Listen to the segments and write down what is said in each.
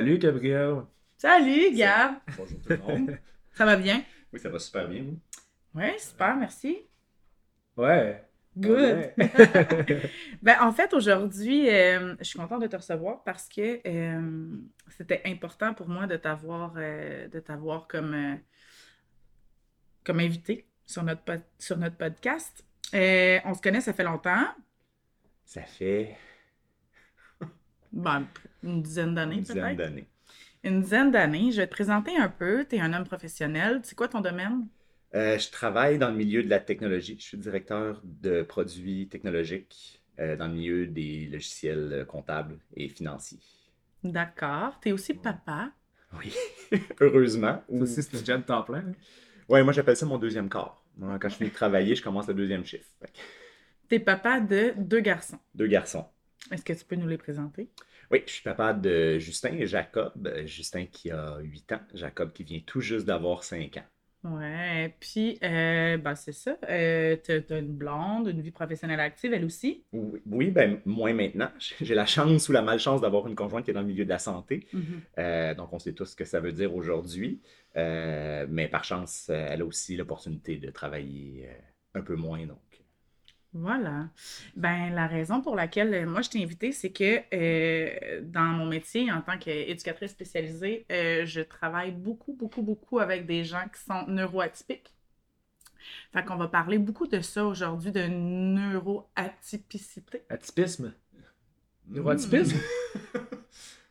Salut Gabriel. Salut Gab. Bonjour tout le monde. Ça va bien? Oui, ça va super bien, vous? Oui, super, merci. Ouais. Good. Ben, en fait, aujourd'hui, euh, je suis contente de te recevoir parce que euh, c'était important pour moi de t'avoir euh, de t'avoir comme, comme invité sur notre, pod- sur notre podcast. On se connaît, ça fait longtemps. Ça fait Ben, une dizaine d'années Une dizaine peut-être? d'années. Une dizaine d'années. Je vais te présenter un peu. Tu es un homme professionnel. C'est quoi ton domaine? Euh, je travaille dans le milieu de la technologie. Je suis directeur de produits technologiques euh, dans le milieu des logiciels euh, comptables et financiers. D'accord. Tu es aussi papa? Oui, heureusement. Ça aussi, c'est une job temps plein. hein? Ouais, moi j'appelle ça mon deuxième corps. Quand je finis de travailler, je commence le deuxième chiffre. Fait que Tu es papa de deux garçons. Deux garçons. Est-ce que tu peux nous les présenter? Oui, je suis papa de Justin et Jacob. Justin qui a 8 ans, Jacob qui vient tout juste d'avoir 5 ans. Ouais, puis, euh, ben, c'est ça. Euh, t'as, t'as une blonde, une vie professionnelle active, elle aussi? Oui, oui, ben moins maintenant. J'ai la chance ou la malchance d'avoir une conjointe qui est dans le milieu de la santé. Euh, donc, on sait tous ce que ça veut dire aujourd'hui. Euh, mais par chance, elle a aussi l'opportunité de travailler un peu moins. Donc, Voilà. Ben, la raison pour laquelle euh, moi je t'ai invitée, c'est que euh, dans mon métier en tant qu'éducatrice spécialisée, euh, je travaille beaucoup, beaucoup, beaucoup avec des gens qui sont neuroatypiques. Fait qu'on va parler beaucoup de ça aujourd'hui, de neuroatypicité. Atypisme? Neuroatypisme?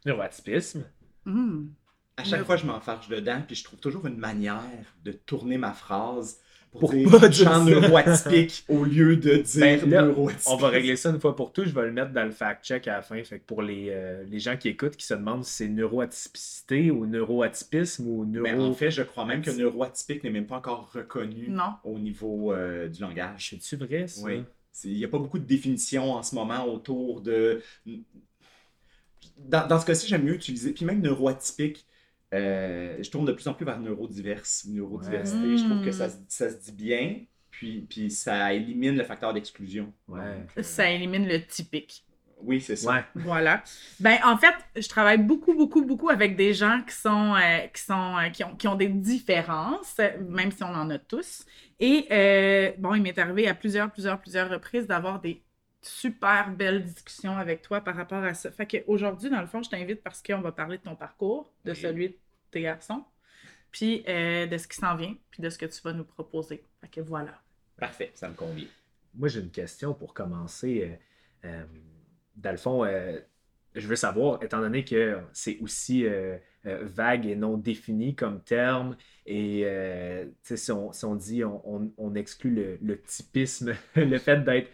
Neuroatypisme. Hmm. à chaque fois, je m'enfarge dedans, puis je trouve toujours une manière de tourner ma phrase pour, Pour dire pas dire genre ça. neuroatypique au lieu de dire Ben, neuroatypique. On va régler ça une fois pour toutes. Je vais le mettre dans le fact-check à la fin. Fait que pour les, euh, les gens qui écoutent, qui se demandent si c'est neuroatypicité ou neuroatypisme ou neuro... Mais en fait, je crois même que neuroatypique n'est même pas encore reconnu Non. au niveau euh, du langage. C'est-tu vrai, ça? Oui. Il n'y a pas beaucoup de définitions en ce moment autour de. Dans, dans ce cas-ci, j'aime mieux utiliser. Puis même neuroatypique, euh, je tourne de plus en plus vers neurodiverse neurodiversité. Ouais. Je trouve que ça, se- ça se dit bien, puis, puis ça élimine le facteur d'exclusion. Ouais. Donc, euh, Ça élimine le typique. Oui, c'est ça. Ouais. Voilà. Ben, en fait, je travaille beaucoup, beaucoup, beaucoup avec des gens qui sont, euh, qui sont, euh, qui ont, qui ont des différences, même si on en a tous. Et euh, bon, il m'est arrivé à plusieurs, plusieurs, plusieurs reprises d'avoir des super belles discussions avec toi par rapport à ça. Fait qu'aujourd'hui, dans le fond, je t'invite parce qu'on va parler de ton parcours, de Oui. celui de tes garçons, puis euh, de ce qui s'en vient, puis de ce que tu vas nous proposer. Fait que voilà. Parfait, ça me convient. Moi, j'ai une question pour commencer. Euh, euh, dans le fond, euh, je veux savoir, étant donné que c'est aussi euh, euh, vague et non défini comme terme, et euh, si, on, si on dit on, on- on exclut le, le typisme, le fait d'être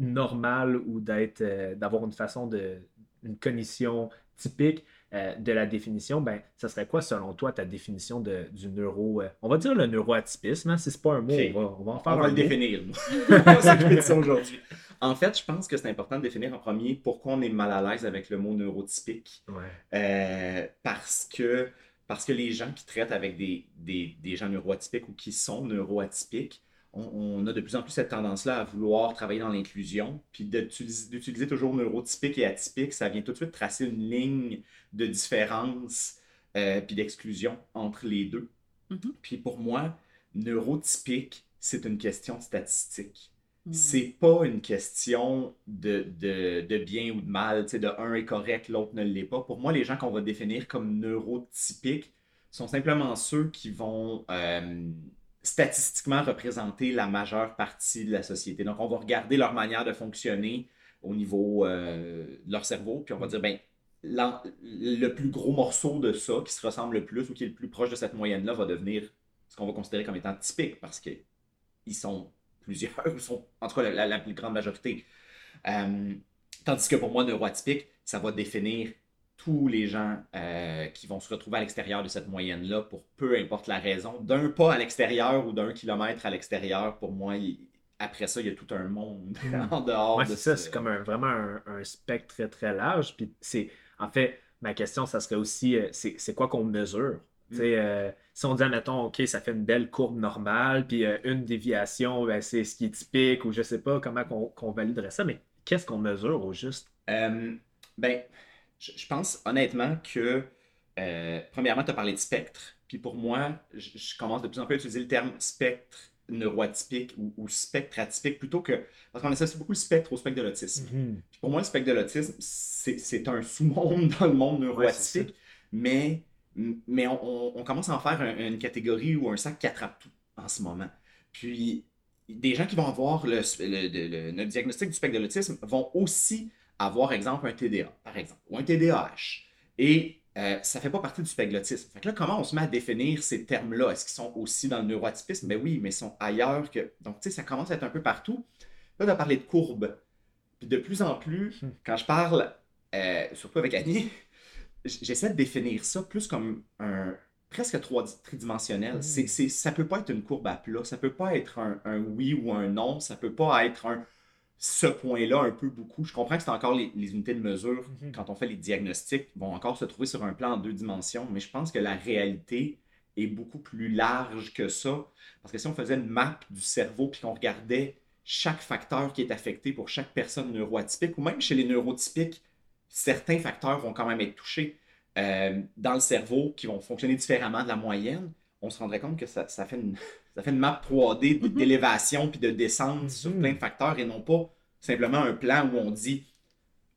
normal ou d'être d'avoir une façon de une cognition typique de la définition, ben ça serait quoi selon toi ta définition de, du neuro On va dire le neuroatypisme, hein, si c'est pas un mot, on, va, on va en faire On va un le mot. définir. aujourd'hui. En fait, je pense que c'est important de définir en premier pourquoi on est mal à l'aise avec le mot neurotypique. Ouais. Euh, parce que parce que les gens qui traitent avec des, des, des gens neuroatypiques ou qui sont neuroatypiques, on, on a de plus en plus cette tendance-là à vouloir travailler dans l'inclusion, puis d'utiliser toujours neurotypique et atypique, ça vient tout de suite tracer une ligne de différence euh, puis d'exclusion entre les deux. Mhm. Puis pour moi, neurotypique, c'est une question statistique. Hmm. C'est pas une question de, de, de bien ou de mal. Tu sais, de un est correct, l'autre ne l'est pas. Pour moi, les gens qu'on va définir comme neurotypiques sont simplement ceux qui vont euh, statistiquement représenter la majeure partie de la société. Donc, on va regarder leur manière de fonctionner au niveau euh, de leur cerveau, puis on va dire, ben, le plus gros morceau de ça, qui se ressemble le plus ou qui est le plus proche de cette moyenne-là, va devenir ce qu'on va considérer comme étant typique parce qu'ils sont plusieurs, sont en tout cas la, la- la plus grande majorité. Euh, tandis que pour moi, neuroatypique, ça va définir tous les gens euh, qui vont se retrouver à l'extérieur de cette moyenne-là pour peu importe la raison. D'un pas à l'extérieur ou d'un kilomètre à l'extérieur, pour moi, il- après ça, il y a tout un monde Mm. en dehors Ouais, de c'est ça, ce- c'est comme un- vraiment un, un spectre très très large. Puis c'est, en fait, ma question, ça serait aussi, euh, c'est, c'est quoi qu'on mesure? Euh, si on dit, admettons, OK, ça fait une belle courbe normale, puis euh, une déviation, ben, c'est ce qui est typique, ou je sais pas comment qu'on, qu'on validerait ça, mais qu'est-ce qu'on mesure au juste? Euh, ben, je, je pense honnêtement que premièrement, tu as parlé de spectre. Puis pour moi, je, je commence de plus en plus à utiliser le terme spectre neuroatypique ou, ou spectre atypique plutôt que. Parce qu'on associe beaucoup le spectre au spectre de l'autisme. Mhm. Puis pour moi, le spectre de l'autisme, c'est c'est un sous-monde dans le monde Ouais, neuroatypique, mais, mais on, on- on commence à en faire un- une catégorie ou un sac qui attrape tout en ce moment. Puis des gens qui vont avoir le, le- le- le diagnostic du spectre de l'autisme vont aussi avoir, exemple, un TDA, par exemple, ou un TDAH. Et euh, ça ne fait pas partie du spectre de l'autisme. Fait que là, comment on se met à définir ces termes-là? Est-ce qu'ils sont aussi dans le neuroatypisme? Ben oui, mais ils sont ailleurs que. Donc, tu sais, ça commence à être un peu partout. Là, tu as parlé de courbes. Puis de plus en plus, Hmm. quand je parle, euh, surtout avec Annie, j'essaie de définir ça plus comme un presque trois- tridimensionnel. Hmm. C'est, c'est- ça peut pas être une courbe à plat, ça peut pas être un, un oui ou un non, ça peut pas être un ce point-là un peu beaucoup. Je comprends que c'est encore les, les unités de mesure Mhm. quand on fait les diagnostics vont encore se trouver sur un plan en deux dimensions, mais je pense que la réalité est beaucoup plus large que ça. Parce que si on faisait une map du cerveau puis qu'on regardait chaque facteur qui est affecté pour chaque personne neuroatypique, ou même chez les neurotypiques, certains facteurs vont quand même être touchés euh, dans le cerveau qui vont fonctionner différemment de la moyenne, on se rendrait compte que ça, ça fait, une, ça fait une map 3D d- Mhm. d'élévation puis de descente sur Mhm. plein de facteurs et non pas simplement un plan où on dit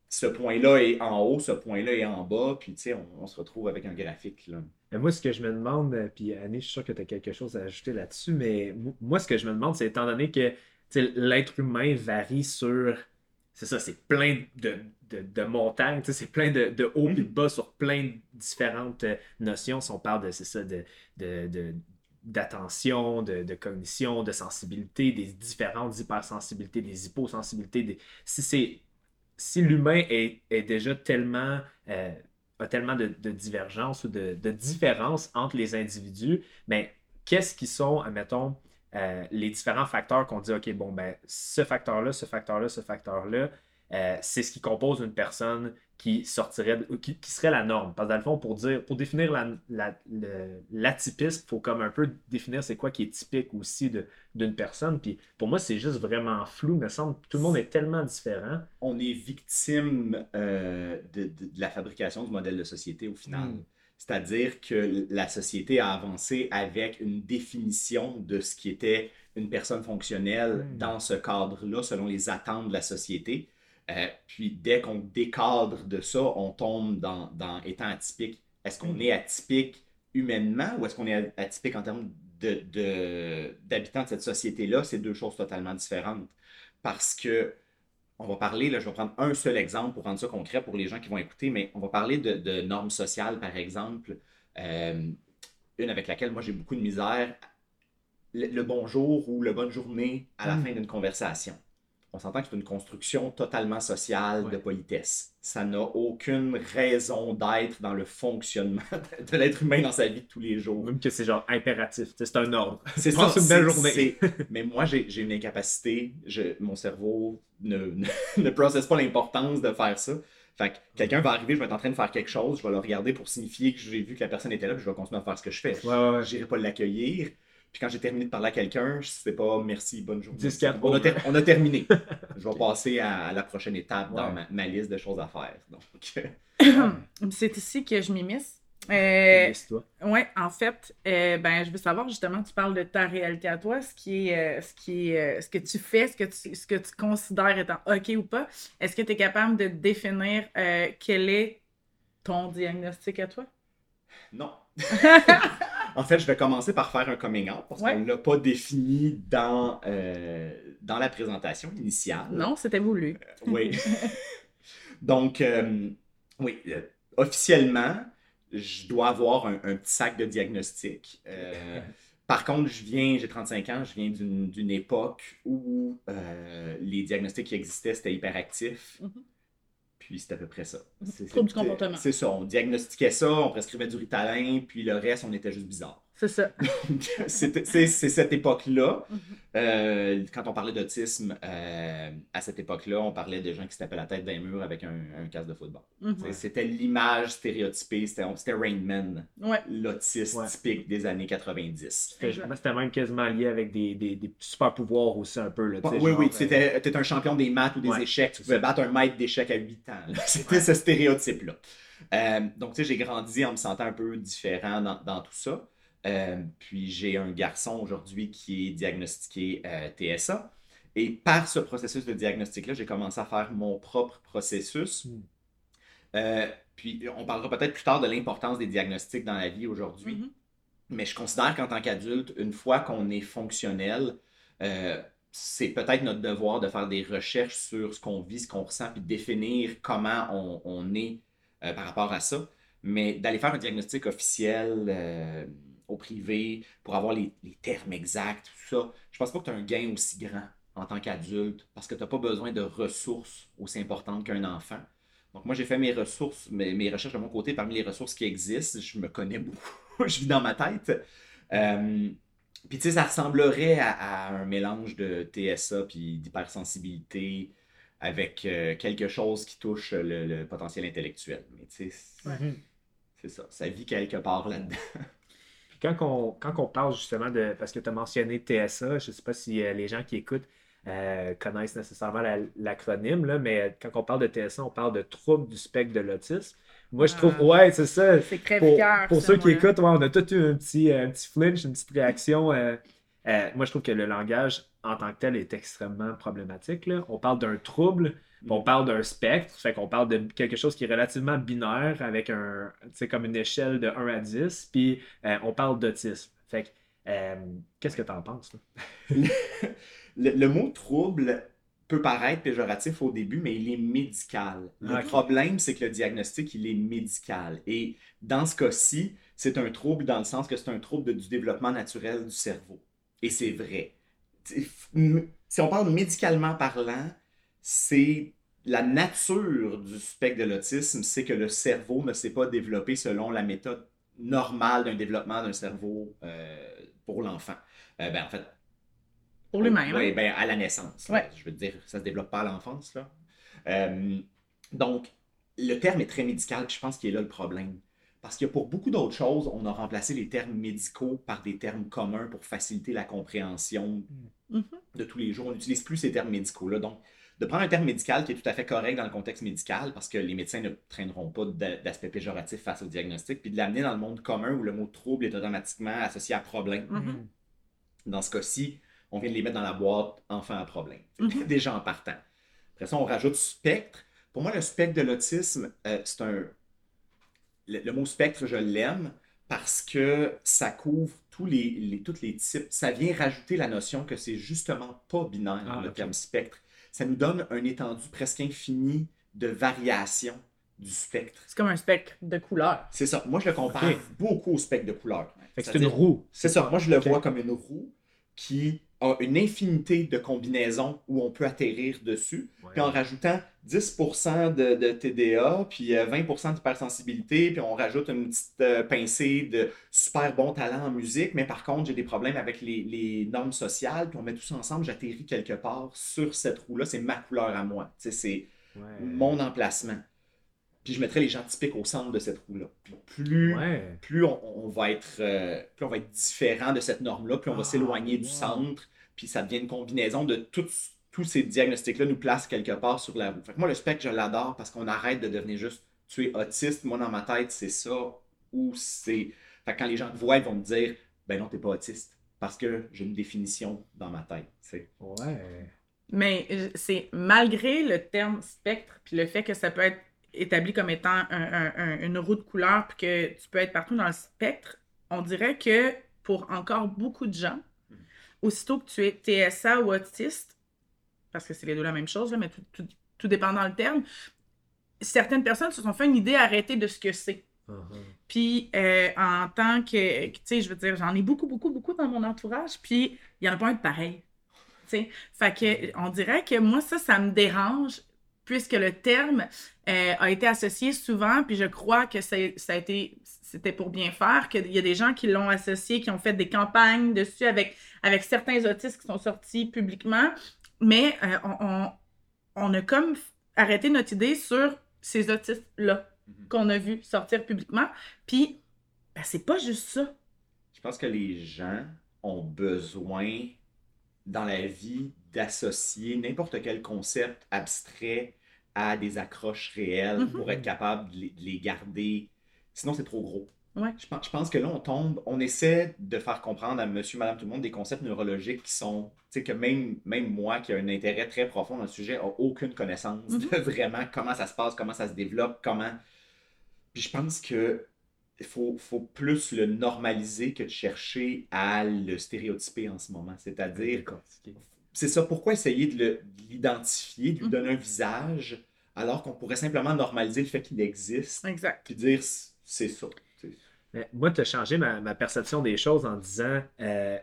ce point-là est en haut, ce point-là est en bas, puis tu sais, on, on se retrouve avec un graphique. Là. Mais moi, ce que je me demande, euh, puis Annie, je suis sûr que tu as quelque chose à ajouter là-dessus, mais mo- moi, ce que je me demande, c'est étant donné que l'être humain varie sur. C'est ça, c'est plein de, de, sais, c'est plein de, de hauts et de bas sur plein de différentes euh, notions. Si on parle de, c'est ça, de, d'attention, de, de cognition, de sensibilité, des différentes hypersensibilités, des hyposensibilités. Des... Si c'est si l'humain est, est déjà tellement euh, a tellement de, de divergences ou de, de différences entre les individus, ben, qu'est-ce qui sont, admettons, euh, les différents facteurs qu'on dit, OK, bon, ben, ce facteur-là, ce facteur-là, ce facteur-là, euh, c'est ce qui compose une personne qui sortirait, qui, qui serait la norme. Parce que dans le fond, pour dire, pour définir la- l'atypisme, il faut comme un peu définir c'est quoi qui est typique aussi d'une personne. Puis pour moi, c'est juste vraiment flou, me semble. Tout le monde est tellement différent. On est victime euh, de, de- de la fabrication du modèle de société au final. Mm. C'est-à-dire que la société a avancé avec une définition de ce qui était une personne fonctionnelle Mm. dans ce cadre-là, selon les attentes de la société. Euh, puis dès qu'on décadre de ça, on tombe dans, dans étant atypique. Est-ce qu'on Mm. est atypique humainement ou est-ce qu'on est atypique en termes de- de- d'habitants de, cette société-là? C'est deux choses totalement différentes. Parce que on va parler, là, je vais prendre un seul exemple pour rendre ça concret pour les gens qui vont écouter, mais on va parler de, de normes sociales, par exemple. Euh, une avec laquelle moi j'ai beaucoup de misère, le, le bonjour ou le bonne journée à la Mm. fin d'une conversation. On s'entend que c'est une construction totalement sociale de politesse. Ça n'a aucune raison d'être dans le fonctionnement de l'être humain dans sa vie de tous les jours. Même que c'est genre impératif. C'est un ordre. C'est ça, une belle journée. Mais moi, j'ai j'ai une incapacité. Je, mon cerveau ne, ne, ne processe pas l'importance de faire ça. Fait que quelqu'un va arriver, je vais être en train de faire quelque chose, je vais le regarder pour signifier que j'ai vu que la personne était là, puis je vais continuer à faire ce que je fais. Ouais, ouais, ouais. Je n'irai pas l'accueillir. Puis quand j'ai terminé de parler à quelqu'un, je sais pas merci, bonne journée. 10-4, on, a bon. ter- on a terminé. je vais passer à, la prochaine étape dans Ouais. ma, ma liste de choses à faire. Donc, C'est ici que je m'immisce. Euh, ouais, en fait, euh, ben, je veux savoir justement, tu parles de ta réalité à toi, ce qui est, euh, ce qui est, euh, ce que tu fais, ce que tu, ce que tu considères étant OK ou pas. Est-ce que tu es capable de définir euh, quel est ton diagnostic à toi? non. En fait, je vais commencer par faire un coming out parce Ouais. qu'on ne l'a pas défini dans, euh, dans la présentation initiale. Non, c'était voulu. Oui. Donc, euh, oui, euh, officiellement, je dois avoir un, un petit sac de diagnostic. Euh, par contre, je viens, j'ai 35 ans, je viens d'une d'une époque où euh, les diagnostics qui existaient, c'était hyperactif. Mhm. Puis c'est à peu près ça. C'est- Trouble du comportement. C'est ça, on diagnostiquait ça, on prescrivait du Ritalin, puis le reste, on était juste bizarre. C'est ça. C'était- c'est c'est cette époque-là. Mhm. Euh, quand on parlait d'autisme, euh, à cette époque-là, on parlait de gens qui se tapaient la tête d'un mur avec un, un casque de football. Mhm. T'sais, C'était l'image stéréotypée, c'était c'était Rain Man, Ouais. l'autiste Ouais. typique des années 90. C'était même quasiment lié avec des, des, des super pouvoirs aussi un peu. Là, tu oui, genre, oui, euh, c'était t'étais un champion des maths ou des Ouais, échecs, tu pouvais battre un maître d'échecs à 8 ans. C'était ce stéréotype-là. Euh, donc, tu sais, j'ai grandi en me sentant un peu différent dans, dans tout ça. Euh, puis j'ai un garçon aujourd'hui qui est diagnostiqué euh, TSA. Et par ce processus de diagnostic-là, j'ai commencé à faire mon propre processus. Mm. Euh, puis on parlera peut-être plus tard de l'importance des diagnostics dans la vie aujourd'hui. Mhm. Mais je considère qu'en tant qu'adulte, une fois qu'on est fonctionnel, euh, c'est peut-être notre devoir de faire des recherches sur ce qu'on vit, ce qu'on ressent, puis de définir comment on, on est euh, par rapport à ça. Mais d'aller faire un diagnostic officiel euh, au privé pour avoir les, les termes exacts, tout ça, je pense pas que tu as un gain aussi grand en tant qu'adulte parce que tu n'as pas besoin de ressources aussi importantes qu'un enfant. Donc moi, j'ai fait mes ressources, mes, mes recherches de mon côté parmi les ressources qui existent. Je me connais beaucoup, je vis dans ma tête. Euh, puis tu sais, ça ressemblerait à, à un mélange de TSA puis d'hypersensibilité avec euh, quelque chose qui touche le, le potentiel intellectuel. Mais tu sais, c'est- c'est ça. Ça vit quelque part là-dedans. Quand on, quand on parle justement de. Parce que tu as mentionné TSA, je ne sais pas si euh, les gens qui écoutent euh, connaissent nécessairement la- l'acronyme, mais quand on parle de TSA, on parle de trouble du spectre de l'autisme. Moi, je trouve. Ah. Ouais, c'est ça. C'est Pour, crève-cœur. pour ceux qui écoutent, ouais, on a tous eu un petit, euh, un petit flinch, une petite réaction. euh, euh, moi, je trouve que le langage en tant que tel est extrêmement problématique. là. On parle d'un trouble, on parle d'un spectre, fait qu'on parle de quelque chose qui est relativement binaire avec un, comme une échelle de 1 à 10, puis euh, on parle d'autisme. Fait que, euh, qu'est-ce que tu en penses? le, le mot trouble peut paraître péjoratif au début, mais il est médical. Le problème, c'est que le diagnostic, il est médical. Et dans ce cas-ci, c'est un trouble dans le sens que c'est un trouble de- du développement naturel du cerveau. Et c'est vrai. Si on parle médicalement parlant, c'est la nature du spectre de l'autisme, c'est que le cerveau ne s'est pas développé selon la méthode normale d'un développement d'un cerveau euh, pour l'enfant. Euh, ben, en fait, Pour lui-même. oui, hein. ben, à la naissance. là. Ouais. Je veux dire, ça se développe pas à l'enfance. là. Euh, donc, le terme est très médical, puis je pense qu'il est là le problème. Parce que pour beaucoup d'autres choses, on a remplacé les termes médicaux par des termes communs pour faciliter la compréhension Mhm. de tous les jours. On n'utilise plus ces termes médicaux-là. Donc, de prendre un terme médical qui est tout à fait correct dans le contexte médical, parce que les médecins ne traîneront pas d'a- d'aspect péjoratif face au diagnostic, puis de l'amener dans le monde commun où le mot trouble est automatiquement associé à problème. Mhm. Dans ce cas-ci, on vient de les mettre dans la boîte enfant à problème. Mhm. Déjà en partant. Après ça, on rajoute spectre. Pour moi, le spectre de l'autisme, euh, c'est un. Le, le mot spectre, je l'aime parce que ça couvre tous les, les- tous les types. Ça vient rajouter la notion que c'est justement pas binaire, Ah, le terme spectre. Ça nous donne un étendue presque infini de variations du spectre. C'est comme un spectre de couleurs. C'est ça. Moi, je le compare beaucoup au spectre de couleur. C'est une roue. C'est ça. Moi, je le vois comme une roue qui a une infinité de combinaisons où on peut atterrir dessus. Ouais. Puis en rajoutant 10% de, de TDA, puis euh, 20% d'hypersensibilité, puis on rajoute une petite euh, pincée de super bon talent en musique, mais par contre, j'ai des problèmes avec les, les normes sociales, puis on met tout ça ensemble, j'atterris quelque part sur cette roue-là. C'est ma couleur à moi. C'est Ouais. mon emplacement. Puis je mettrais les gens typiques au centre de cette roue-là. Puis plus Ouais. plus on, on va être euh, plus on va être différent de cette norme-là, plus on va Ah, s'éloigner du centre, puis ça devient une combinaison de tous tous ces diagnostics-là nous placent quelque part sur la roue. Fait que moi, le spectre, je l'adore parce qu'on arrête de devenir juste tu es autiste. Moi, dans ma tête, c'est ça ou c'est. Fait que quand les gens te voient, ils vont me dire ben non, t'es pas autiste. Parce que j'ai une définition dans ma tête. tu sais. Ouais. Mais euh, c'est malgré le terme spectre, puis le fait que ça peut être établi comme étant un- un- un- une roue de couleur, puis que tu peux être partout dans le spectre, on dirait que pour encore beaucoup de gens, Mhm. aussitôt que tu es TSA ou autiste, parce que c'est les deux la même chose, là, mais tout, tout, tout dépend dans le terme, certaines personnes se sont fait une idée arrêtée de ce que c'est. Uh-huh. Puis euh, en tant que, tu sais, je veux dire, j'en ai beaucoup, beaucoup, beaucoup dans mon entourage, puis il y en a pas un de pareil. Tu sais, fait que on dirait que moi, ça, ça me dérange, puisque le terme euh, a été associé souvent, puis je crois que ça a été, c'était pour bien faire, qu'il y a des gens qui l'ont associé, qui ont fait des campagnes dessus avec, avec certains autistes qui sont sortis publiquement, mais euh, on, on, a comme arrêté notre idée sur ces autistes-là Mhm. qu'on a vu sortir publiquement. Puis, ben, c'est pas juste ça. Je pense que les gens ont besoin dans la vie d'associer n'importe quel concept abstrait à des accroches réelles Mhm. pour être capable de les, de les garder. Sinon, c'est trop gros. Ouais. Je pense, je pense que là, on tombe, on essaie de faire comprendre à monsieur, madame, tout le monde des concepts neurologiques qui sont, tu sais, que même, même moi qui ai un intérêt très profond dans le sujet, n'a aucune connaissance Mhm. de vraiment comment ça se passe, comment ça se développe, comment. Puis je pense que il faut, faut plus le normaliser que de chercher à le stéréotyper en ce moment. C'est-à-dire, Décortiquer. c'est ça, pourquoi essayer de l'identifier, de lui Mhm. donner un visage, alors qu'on pourrait simplement normaliser le fait qu'il existe, Exact. puis dire c'est ça. Mais moi, tu as changé ma, ma perception des choses en disant euh,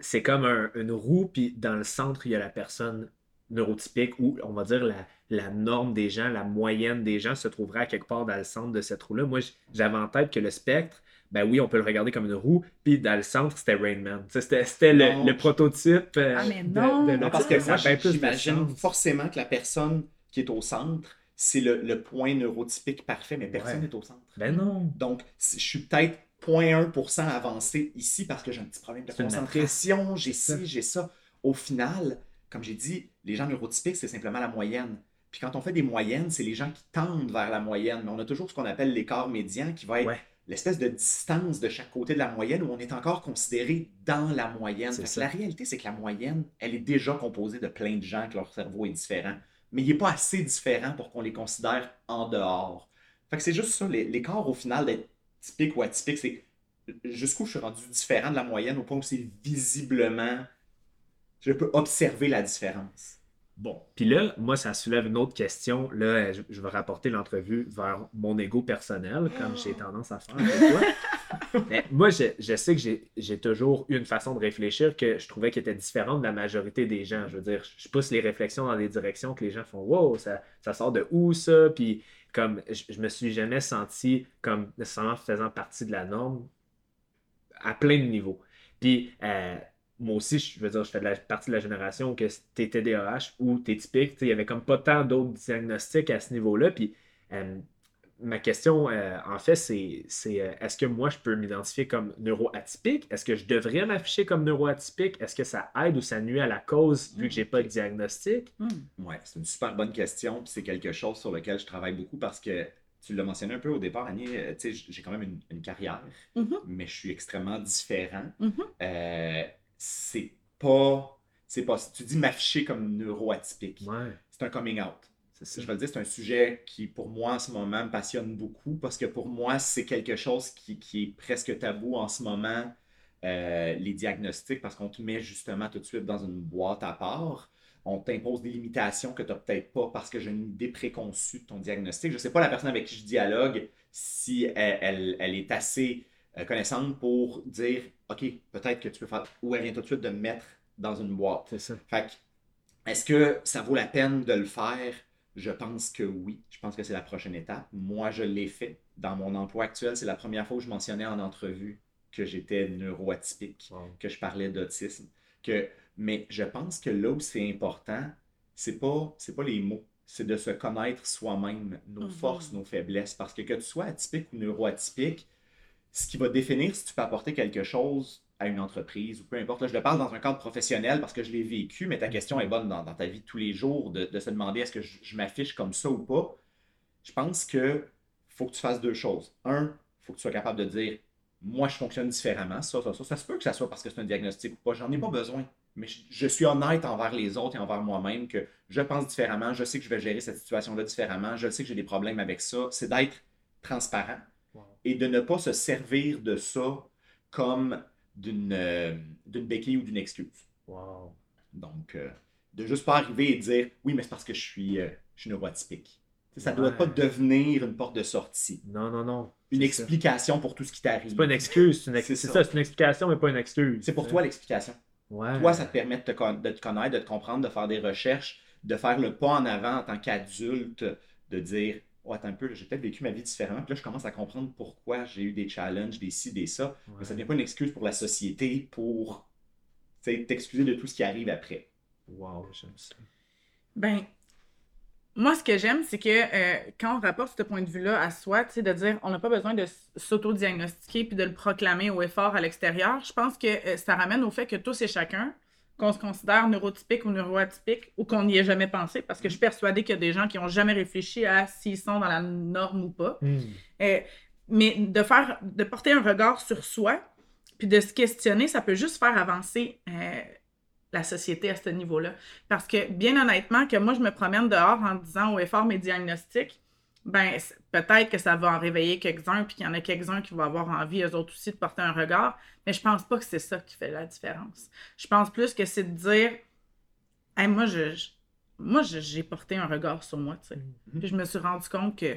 c'est comme un- une roue, puis dans le centre, il y a la personne neurotypique ou on va dire la, la norme des gens, la moyenne des gens se trouverait à quelque part dans le centre de cette roue-là. Moi, j'avais en tête que le spectre, ben oui, on peut le regarder comme une roue, puis dans le centre, c'était Rain Man. C'était c'était le, prototype euh, Ah, mais de- non. de, Non, parce que moi, de j'imagine forcément que la personne qui est au centre, c'est le, le point neurotypique parfait, mais personne Ouais. n'est au centre. Ben non. Donc, je suis peut-être 0.1% avancé ici parce que j'ai un petit problème de concentration, j'ai ci, j'ai ça. Au final, comme j'ai dit, les gens neurotypiques, c'est simplement la moyenne. Puis quand on fait des moyennes, c'est les gens qui tendent vers la moyenne. Mais on a toujours ce qu'on appelle l'écart médian qui va être Ouais. l'espèce de distance de chaque côté de la moyenne où on est encore considéré dans la moyenne. Fait que la réalité, c'est que la moyenne, elle est déjà composée de plein de gens que leur cerveau est différent. Mais il n'est pas assez différent pour qu'on les considère en dehors. Fait que c'est juste ça, l'é- l'écart au final d'être typique ou atypique, c'est jusqu'où je suis rendu différent de la moyenne au point où c'est visiblement. Je peux observer la différence. Bon, puis là, moi, ça soulève une autre question. Là, euh, je, je vais rapporter l'entrevue vers mon ego personnel, comme j'ai tendance à faire avec toi. Mais moi, je, je sais que j'ai- j'ai toujours eu une façon de réfléchir que je trouvais qui était différente de la majorité des gens. Je veux dire, je pousse les réflexions dans des directions que les gens font Wow, ça, ça sort de où ça? Puis comme je, je me suis jamais senti comme nécessairement faisant partie de la norme à plein de niveaux. Puis euh, moi aussi, je veux dire, je fais de la partie de la génération où que t'es TDAH ou t'es typique. Tu sais, Il n'y avait comme pas tant d'autres diagnostics à ce niveau-là. Puis euh, ma question, euh, en fait, c'est c'est, euh, est-ce que moi, je peux m'identifier comme neuroatypique? Est-ce que je devrais m'afficher comme neuroatypique? Est-ce que ça aide ou ça nuit à la cause vu que j'ai pas de diagnostic? Hmm. Ouais, c'est une super bonne question. Puis c'est quelque chose sur lequel je travaille beaucoup parce que tu l'as mentionné un peu au départ, Annie. tu sais, j'ai quand même une, une carrière, Mhm. mais je suis extrêmement différent. Mhm. Euh, c'est pas. C'est pas. Tu dis m'afficher comme neuroatypique. Ouais, C'est un coming out. c'est ça. Je vais le dire, c'est un sujet qui, pour moi, en ce moment, me passionne beaucoup parce que pour moi, c'est quelque chose qui, qui est presque tabou en ce moment, euh, les diagnostics, parce qu'on te met justement tout de suite dans une boîte à part. On t'impose des limitations que tu n'as peut-être pas parce que j'ai une idée préconçue de ton diagnostic. Je ne sais pas la personne avec qui je dialogue si elle, elle- elle est assez connaissante pour dire OK, peut-être que tu peux faire. Ou elle vient tout de suite de me mettre dans une boîte. C'est ça. Fait que, est-ce que ça vaut la peine de le faire? Je pense que oui. Je pense que c'est la prochaine étape. Moi, je l'ai fait. Dans mon emploi actuel, c'est la première fois que je mentionnais en entrevue que j'étais neuroatypique, Wow. que je parlais d'autisme. Que... Mais je pense que là où c'est important, c'est pas, c'est pas les mots. C'est de se connaître soi-même, nos Mhm. forces, nos faiblesses. Parce que que tu sois atypique ou neuroatypique, ce qui va définir si tu peux apporter quelque chose à une entreprise ou peu importe. Là, je le parle dans un cadre professionnel parce que je l'ai vécu, mais ta question est bonne dans, ta vie de tous les jours de, se demander est-ce que je, m'affiche comme ça ou pas. Je pense que faut que tu fasses deux choses. Un, faut que tu sois capable de dire moi, je fonctionne différemment, ça, ça, ça. Ça se peut que ça soit parce que c'est un diagnostic ou pas, j'en ai pas besoin. Mais je suis honnête envers les autres et envers moi-même que je pense différemment, je sais que je vais gérer cette situation-là différemment, je sais que j'ai des problèmes avec ça. C'est d'être transparent Wow. et de ne pas se servir de ça comme d'une euh, béquille ou d'une excuse. Wow. Donc, euh, de juste pas arriver et dire oui, mais c'est parce que je suis, euh, je suis sais, Ça ne doit pas devenir une porte de sortie, Non, non, non. une ça. explication pour tout ce qui t'arrive. C'est pas une excuse, c'est une ça. ça, c'est une explication, mais pas une excuse. C'est pour toi l'explication. Ouais. Toi, ça te permet de te, con- de te connaître, de te comprendre, de faire des recherches, de faire le pas en avant en tant qu'adulte, de dire Oh, attends un peu, j'ai peut-être vécu ma vie différemment. Puis là, je commence à comprendre pourquoi j'ai eu des challenges, des ci, des ça. Ouais. Mais ça ne devient pas une excuse pour la société pour t'excuser de tout ce qui arrive après. Wow, j'aime ça. Ben, moi, ce que j'aime, c'est que euh, quand on rapporte ce point de vue-là à soi, tu sais, de dire on n'a pas besoin de s'auto-diagnostiquer puis de le proclamer au effort à l'extérieur, je pense que euh, ça ramène au fait que tous et chacun, qu'on se considère neurotypique ou neuroatypique ou qu'on n'y ait jamais pensé parce que je suis persuadée qu'il y a des gens qui n'ont jamais réfléchi à s'ils sont dans la norme ou pas. Hmm. Euh, mais de faire, de porter un regard sur soi, puis de se questionner, ça peut juste faire avancer euh, la société à ce niveau-là. Parce que, bien honnêtement, que moi, je me promène dehors en disant au effort mes diagnostics, ben, peut-être que ça va en réveiller quelques-uns, puis qu'il y en a quelques-uns qui vont avoir envie, eux autres aussi, de porter un regard. Mais je pense pas que c'est ça qui fait la différence. Je pense plus que c'est de dire, Hey, moi, je, je- moi, j'ai porté un regard sur moi, tu sais. Puis je me suis rendu compte que,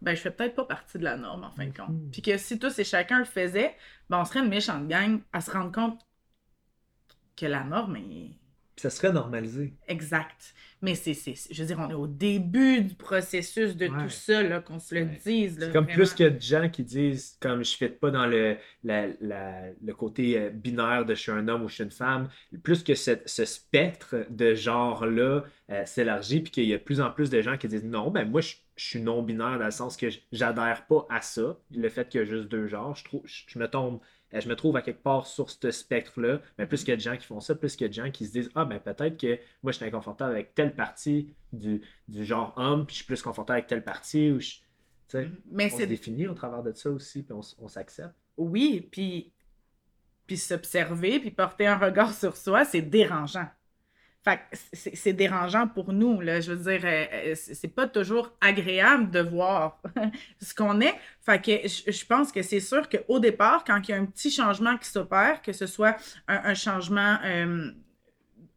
ben, je fais peut-être pas partie de la norme, en fin de compte. Mhm. Puis que si tous et chacun le faisait, ben, on serait une méchante gang à se rendre compte que la norme est ça serait normalisé. exacte. Mais c'est, je veux dire, on est au début du processus de Ouais. tout ça, là, qu'on se le Ouais. dise. là, C'est comme vraiment. plus que de gens qui disent comme je ne pas dans le, la- la- le côté euh, binaire de je suis un homme ou je suis une femme, plus que cette- ce spectre de genre-là euh, s'élargit, puis qu'il y a de plus en plus de gens qui disent non, ben moi je, je suis non-binaire dans le sens que j'adhère pas à ça. Le fait qu'il y a juste deux genres, je, trouve, je, je me tombe. Euh, Je me trouve à quelque part sur ce spectre-là, mais plus qu'il y a de gens qui font ça, plus qu'il y a de gens qui se disent Ah, ben peut-être que moi je suis inconfortable avec telle partie du, du genre homme, puis je suis plus confortable avec telle partie, ou je, sais, Mais on se c'est définit au travers de ça aussi, puis on s'accepte. Oui, puis, puis s'observer, puis porter un regard sur soi, c'est dérangeant. Fait que c'est c'est dérangeant pour nous, là. Je veux dire, euh, euh, c'est pas toujours agréable de voir ce qu'on est. Fait que je, pense que c'est sûr qu'au départ, quand il y a un petit changement qui s'opère, que ce soit un, un changement euh,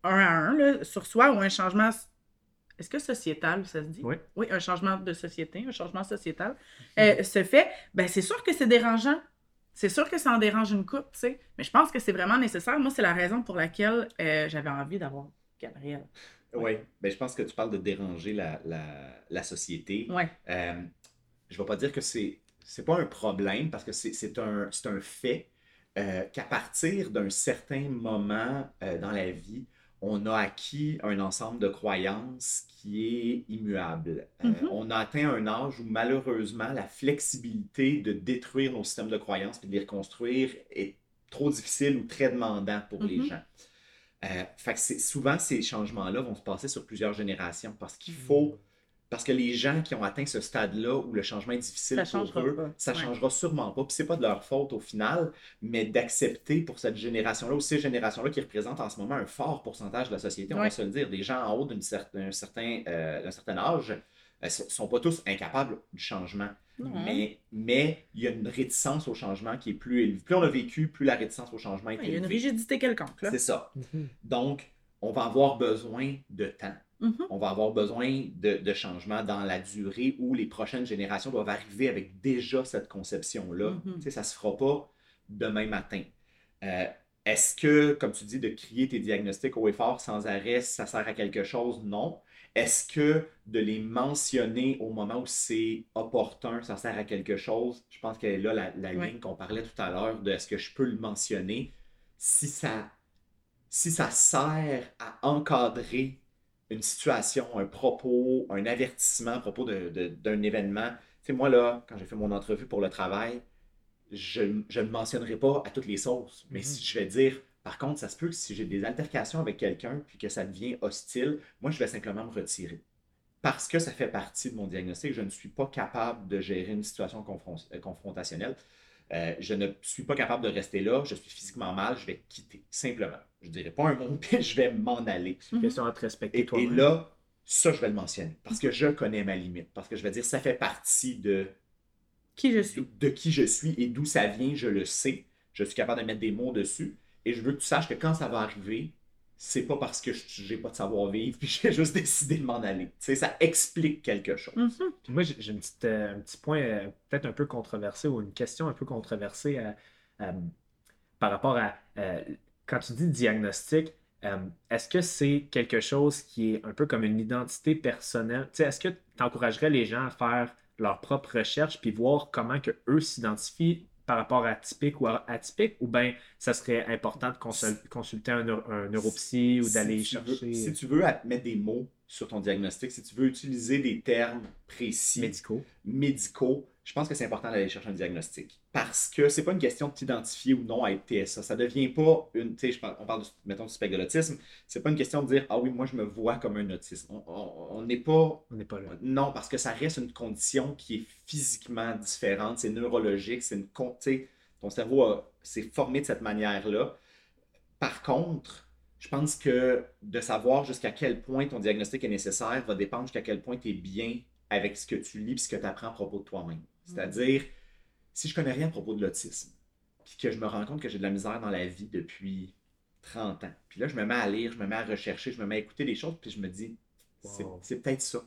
un à un là, sur soi ou un changement. Est-ce que sociétal, ça se dit? Oui. Oui, un changement de société, un changement sociétal euh, se fait, ben c'est sûr que c'est dérangeant. C'est sûr que ça en dérange une coupe, tu sais. Mais je pense que c'est vraiment nécessaire. Moi, c'est la raison pour laquelle euh, j'avais envie d'avoir Gabriel. Oui, ben, je pense que tu parles de déranger la, la, la société. Ouais. Euh, je ne vais pas dire que c'est c'est pas un problème parce que c'est un, un fait euh, qu'à partir d'un certain moment euh, dans la vie, on a acquis un ensemble de croyances qui est immuable. Euh, Mhm. On a atteint un âge où malheureusement la flexibilité de détruire nos systèmes de croyances et de les reconstruire est trop difficile ou très demandant pour les Mhm. gens. Euh, fait que souvent, ces changements-là vont se passer sur plusieurs générations parce qu'il faut. Parce que les gens qui ont atteint ce stade-là où le changement est difficile Ça pour changera eux, pas. ça Ouais. changera sûrement pas. Puis c'est pas de leur faute au final, mais d'accepter pour cette génération-là ou ces générations-là qui représentent en ce moment un fort pourcentage de la société, on Ouais. va se le dire. Des gens en haut d'un certain, euh, d'un certain âge ne sont pas tous incapables du changement. Mais, mais il y a une réticence au changement qui est plus élevée. Plus on a vécu, plus la réticence au changement est Ouais, Il y a une élevée. rigidité quelconque, là. C'est ça. Donc, on va avoir besoin de temps. Mhm. On va avoir besoin de, de changements dans la durée où les prochaines générations doivent arriver avec déjà cette conception-là. Mhm. Tu sais, Ça ne se fera pas demain matin. Euh, Est-ce que, comme tu dis, de crier tes diagnostics haut et fort sans arrêt, ça sert à quelque chose? Non. Est-ce que de les mentionner au moment où c'est opportun, ça sert à quelque chose? Je pense qu'elle est là la, la Ouais. ligne qu'on parlait tout à l'heure de est-ce que je peux le mentionner? Si ça, si ça sert à encadrer une situation, un propos, un avertissement à propos d'un événement. Tu sais, moi, là, quand j'ai fait mon entrevue pour le travail, je, je ne mentionnerai pas à toutes les sauces. Mais Mhm. si je vais dire, par contre, ça se peut que si j'ai des altercations avec quelqu'un puis que ça devient hostile, moi, je vais simplement me retirer. Parce que ça fait partie de mon diagnostic, je ne suis pas capable de gérer une situation confron- euh, confrontationnelle. Euh, je ne suis pas capable de rester là, je suis physiquement mal, je vais quitter, simplement. Je ne dirai pas un mot, puis je vais m'en aller. C'est une question à te respecter Et, et là, ça, je vais le mentionner, parce que je connais ma limite, parce que je vais dire, ça fait partie de, Qui je suis. de, de qui je suis et d'où ça vient, je le sais. Je suis capable de mettre des mots dessus. Et je veux que tu saches que quand ça va arriver, c'est pas parce que je n'ai pas de savoir-vivre, puis j'ai juste décidé de m'en aller. Tu sais, ça explique quelque chose. Mhm. Puis moi, j'ai j'ai une petite, euh, un petit point euh, peut-être un peu controversé ou une question un peu controversée à- par rapport à euh, quand tu dis diagnostic, euh, est-ce que c'est quelque chose qui est un peu comme une identité personnelle? Tu sais, est-ce que tu encouragerais les gens à faire leur propre recherche puis voir comment que eux s'identifient par rapport à typique ou à atypique ou bien ça serait important de consul- consulter un, neuro- un neuropsy ou Si d'aller veux- chercher si tu veux mettre des mots sur ton diagnostic, si tu veux utiliser des termes précis, médicaux? médicaux, je pense que c'est important d'aller chercher un diagnostic. Parce que c'est pas une question de t'identifier ou non à être TSA. Ça devient pas une. Tu sais, on parle, mettons, du spectre de l'autisme. C'est pas une question de dire Ah oui, moi, je me vois comme un autiste. On n'est pas. On n'est pas là. Non, parce que ça reste une condition qui est physiquement différente. C'est neurologique. C'est une. Tu ton cerveau s'est formé de cette manière-là. Par contre, je pense que de savoir jusqu'à quel point ton diagnostic est nécessaire va dépendre jusqu'à quel point tu es bien avec ce que tu lis et ce que tu apprends à propos de toi-même. C'est-à-dire, si je connais rien à propos de l'autisme, puis que je me rends compte que j'ai de la misère dans la vie depuis 30 ans, puis là, je me mets à lire, je me mets à rechercher, je me mets à écouter des choses, puis je me dis, c'est peut-être ça.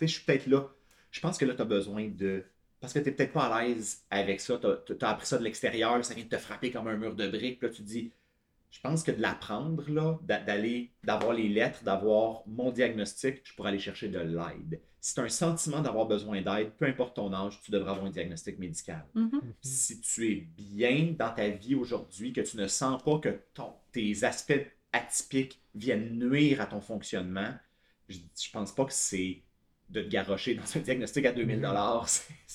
Je suis peut-être là. Je pense que là, tu as besoin de. Parce que tu n'es peut-être pas à l'aise avec ça, tu as, appris ça de l'extérieur, ça vient de te frapper comme un mur de briques, puis là, tu te dis, je pense que de l'apprendre, là, d'aller, d'avoir les lettres, d'avoir mon diagnostic, je pourrais aller chercher de l'aide. Si tu as un sentiment d'avoir besoin d'aide, peu importe ton âge, tu devrais avoir un diagnostic médical. Mm-hmm. Si tu es bien dans ta vie aujourd'hui, que tu ne sens pas que ton, tes aspects atypiques viennent nuire à ton fonctionnement, je, je pense pas que c'est de te garrocher dans un diagnostic à 2000 dollars.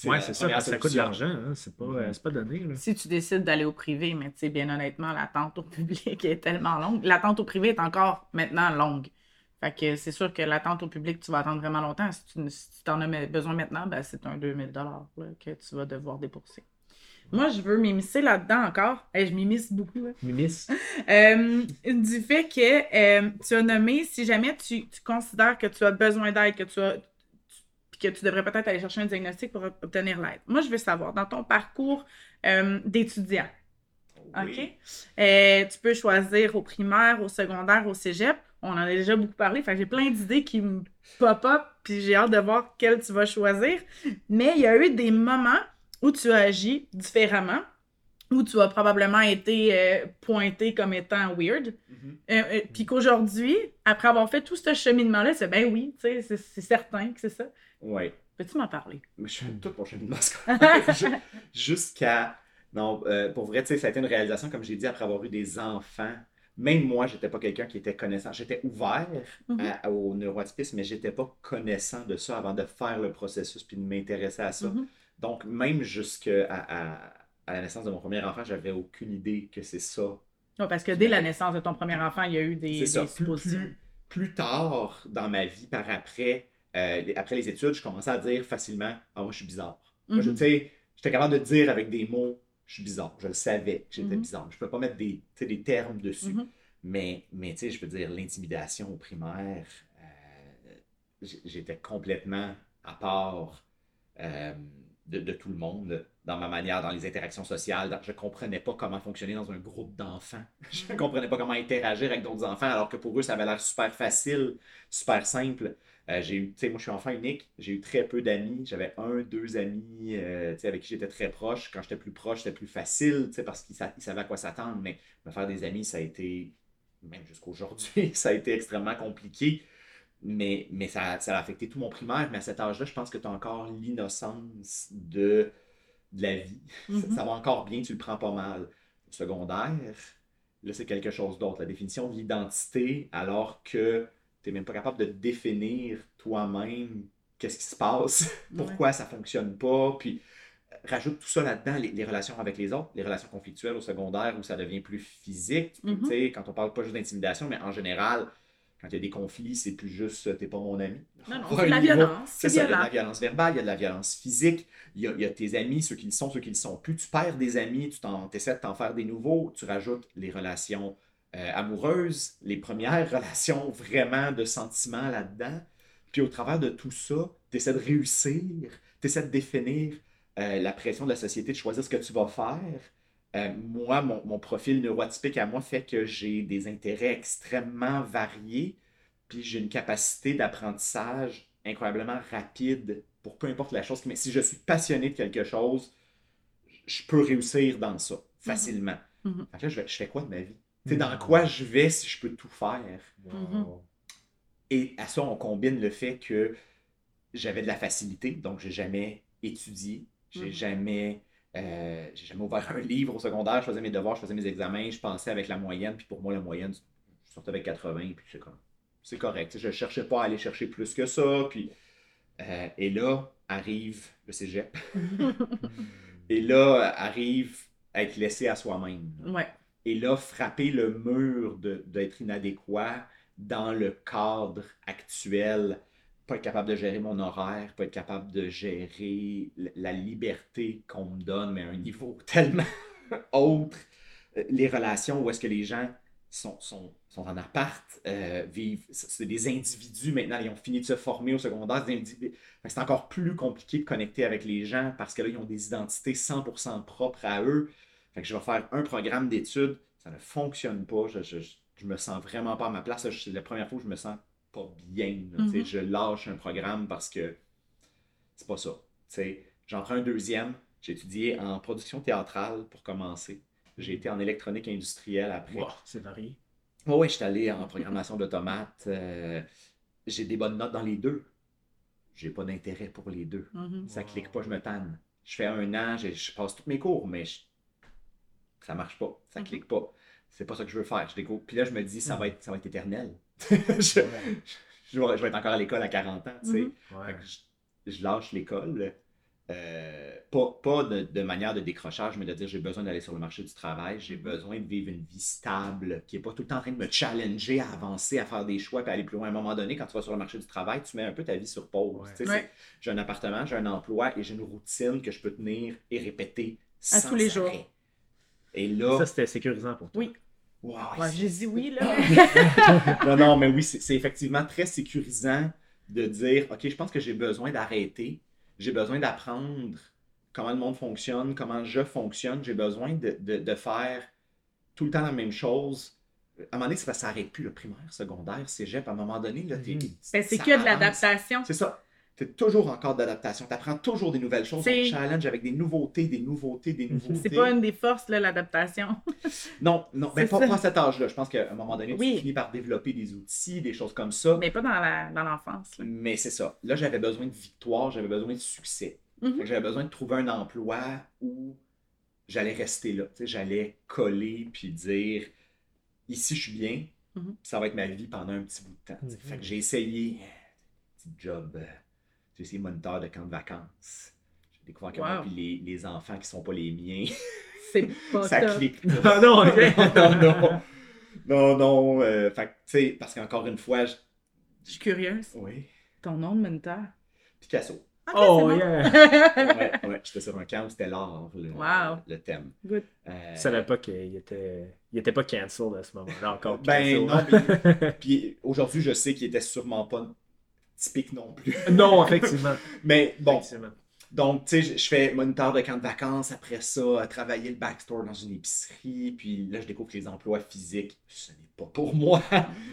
Oui, c'est ça, ça coûte de l'argent, hein. c'est pas, euh, pas, donné. Si tu décides d'aller au privé, mais tu sais, bien honnêtement, l'attente au public est tellement longue. L'attente au privé est encore maintenant longue. Fait que c'est sûr que l'attente au public, tu vas attendre vraiment longtemps. Si tu, en as besoin maintenant, ben, c'est un 2000 dollars que tu vas devoir débourser. Moi, je veux m'immiscer là-dedans encore. et je m'immisce beaucoup. M'immisce. Euh, du fait que euh, tu as nommé, si jamais tu, tu considères que tu as besoin d'aide, que tu as que tu devrais peut-être aller chercher un diagnostic pour obtenir l'aide. Moi, je veux savoir, dans ton parcours euh, d'étudiant, OK? Euh, tu peux choisir au primaire, au secondaire, au cégep. On en a déjà beaucoup parlé. Fait j'ai plein d'idées qui me pop-up, puis j'ai hâte de voir quelle tu vas choisir. Mais il y a eu des moments où tu as agi différemment, où tu as probablement été euh, pointé comme étant weird. Mm-hmm. puis qu'aujourd'hui, après avoir fait tout ce cheminement-là, c'est ben oui, c'est certain que c'est ça. Oui. Peux-tu m'en parler? Mais je suis tout pour cheminement Jusqu'à. Non, euh, pour vrai, ça a été une réalisation, comme j'ai dit, après avoir eu des enfants. Même moi, j'étais pas quelqu'un qui était connaissant. J'étais ouvert mm-hmm. au neuroatypisme, mais j'étais pas connaissant de ça avant de faire le processus puis de m'intéresser à ça. Mm-hmm. Donc, même jusqu'à à, la naissance de mon premier enfant, j'avais aucune idée que c'est ça. parce que dès la naissance de ton premier enfant, il y a eu des, des Plus, plus, tard dans ma vie, par après, euh, après les études, je commençais à dire facilement Ah, moi, je suis bizarre. Mm -hmm. J'étais capable de dire avec des mots Je suis bizarre. Je le savais que j'étais mhm. bizarre. Je ne peux pas mettre des, des termes dessus. Mhm. Mais, mais je veux dire, l'intimidation au primaire, euh, j'étais complètement à part euh, de, de, tout le monde dans ma manière, dans les interactions sociales. Je ne comprenais pas comment fonctionner dans un groupe d'enfants. Je ne comprenais pas comment interagir avec d'autres enfants, alors que pour eux, ça avait l'air super facile, super simple. Euh, j'ai eu, tu sais, moi je suis enfant unique, j'ai eu très peu d'amis. J'avais un, deux amis euh, avec qui j'étais très proche. Quand j'étais plus proche, c'était plus facile parce qu'ils savaient à quoi s'attendre. Mais me faire des amis, ça a été, même jusqu'à aujourd'hui, ça a été extrêmement compliqué. Mais, mais ça, ça, a affecté tout mon primaire. Mais à cet âge-là, je pense que tu as encore l'innocence de, de, la vie. Mm-hmm. ça, va encore bien, tu le prends pas mal. Secondaire, là, c'est quelque chose d'autre. La définition de l'identité, alors que tu n'es même pas capable de définir toi-même qu'est-ce qui se passe, pourquoi ça fonctionne pas, puis euh, rajoute tout ça là-dedans, les, relations avec les autres, les relations conflictuelles au secondaire où ça devient plus physique. Mm-hmm. Quand on parle pas juste d'intimidation, mais en général, quand il y a des conflits, c'est plus juste t'es pas mon ami. Non, non, c'est de la violence. C'est ça, il y a de la violence verbale, il y a de la violence physique, il y a, tes amis, ceux qui le sont, ceux qui le sont plus. Tu perds des amis, tu essaies de t'en faire des nouveaux, tu rajoutes les relations euh, amoureuse, les premières relations vraiment de sentiments là-dedans. Puis au travers de tout ça, tu essaies de réussir, tu essaies de définir euh, la pression de la société, de choisir ce que tu vas faire. Euh, moi, mon, profil neurotypique à moi fait que j'ai des intérêts extrêmement variés, puis j'ai une capacité d'apprentissage incroyablement rapide pour peu importe la chose. Mais si je suis passionné de quelque chose, je peux réussir dans ça facilement. Mm-hmm. là, je fais quoi de ma vie? C'est dans quoi je vais si je peux tout faire? Mm-hmm. Et à ça, on combine le fait que j'avais de la facilité, donc j'ai jamais étudié, j'ai mm-hmm. jamais, euh, j'ai jamais ouvert un livre au secondaire, je faisais mes devoirs, je faisais mes examens, je pensais avec la moyenne, puis pour moi, la moyenne, je sortais avec 80, puis c'est correct. Je cherchais pas à aller chercher plus que ça, puis euh, et là, arrive le cégep. Et là, arrive à être laissé à soi-même. Ouais. Et là, frapper le mur d'être inadéquat dans le cadre actuel, pas être capable de gérer mon horaire, pas être capable de gérer la liberté qu'on me donne, mais à un niveau tellement autre. Euh, Les relations où est-ce que les gens sont, sont, sont en appart, euh, vivent, c'est des individus maintenant, ils ont fini de se former au secondaire, C'est encore plus compliqué de connecter avec les gens parce que là, ils ont des identités 100% propres à eux. Fait que je vais faire un programme d'études, ça ne fonctionne pas, je, je, je- je me sens vraiment pas à ma place. C'est la première fois où je me sens pas bien. là, tu sais. Mhm. Je lâche un programme parce que c'est pas ça. tu sais. J'en prends un deuxième. J'ai étudié en production théâtrale pour commencer. J'ai été en électronique industrielle après. Wow, c'est varié. Oui, ouais, je suis allé en programmation d'automates. euh, j'ai des bonnes notes dans les deux. J'ai pas d'intérêt pour les deux. Mhm. Ça clique pas, je me tanne. Je fais un an, je, je passe tous mes cours, mais je- ça marche pas. Ça Mhm. clique pas. C'est pas ça que je veux faire. Je découvre. Puis là, je me dis, ça, Mhm. va, être, ça va être éternel. je, Ouais. je vais, je vais être encore à l'école à 40 ans, tu sais. Mhm. Que je, je lâche l'école. euh, pas pas de, de manière de décrochage, mais de dire j'ai besoin d'aller sur le marché du travail, j'ai besoin de vivre une vie stable, qui n'est pas tout le temps en train de me challenger à avancer, à faire des choix, puis à aller plus loin. À un moment donné, quand tu vas sur le marché du travail, tu mets un peu ta vie sur pause. Ouais. Ouais. J'ai un appartement, j'ai un emploi et j'ai une routine que je peux tenir et répéter À sans tous les jours. Et là, Ça, c'était sécurisant pour toi. Oui. wow, Ouais, j'ai dit oui, là. non, non, mais oui, c'est effectivement très sécurisant de dire, OK, je pense que j'ai besoin d'arrêter, j'ai besoin d'apprendre comment le monde fonctionne, comment je fonctionne, j'ai besoin de, de- de faire tout le temps la même chose. À un moment donné, c'est parce que ça n'arrête plus, le primaire, secondaire, cégep, à un moment donné, là, t'es- Mhm. Ben, c'est que de l'adaptation. C'est ça. Tu toujours encore d'adaptation. Tu apprends toujours des nouvelles choses. Te challenge avec des nouveautés, des nouveautés, des nouveautés. C'est pas une des forces, là, l'adaptation. Non, non, ben, C'est pas, à cet âge-là. Je pense qu'à un moment donné, Oui. tu finis par développer des outils, des choses comme ça. Mais pas dans la- dans l'enfance. là. Mais c'est ça. Là, j'avais besoin de victoire, j'avais besoin de succès. Mhm. Fait que J'avais besoin de trouver un emploi où j'allais rester là. Tu sais, J'allais coller puis dire ici, je suis bien, Mhm. puis ça va être ma vie pendant un petit bout de temps. tu. Mhm. Fait que j'ai essayé un petit job. J'ai essayé moniteur de camp de vacances. J'ai découvert que moi Wow. les, les enfants qui sont pas les miens, C'est pas ça top. clique. Ah non, ok. non, non. Non, non. euh, fait que, tu sais, parce qu'encore une fois, je- Je suis curieuse. oui, Ton nom de moniteur? Picasso. Ok, Oh, yeah. ouais, ouais, j'étais sur un camp où c'était l'art, le, Wow. le thème. Good. Euh, Je savais pas qu'il était... Il était pas cancel à ce moment-là encore. Ben non, puis aujourd'hui, je sais qu'il était sûrement pas typique non plus. non, effectivement. Mais bon, Effectivement. donc, tu sais, je- fais moniteur de camp de vacances, après ça, travailler le backstore dans une épicerie, puis là, je découvre que les emplois physiques, ce n'est pas pour moi.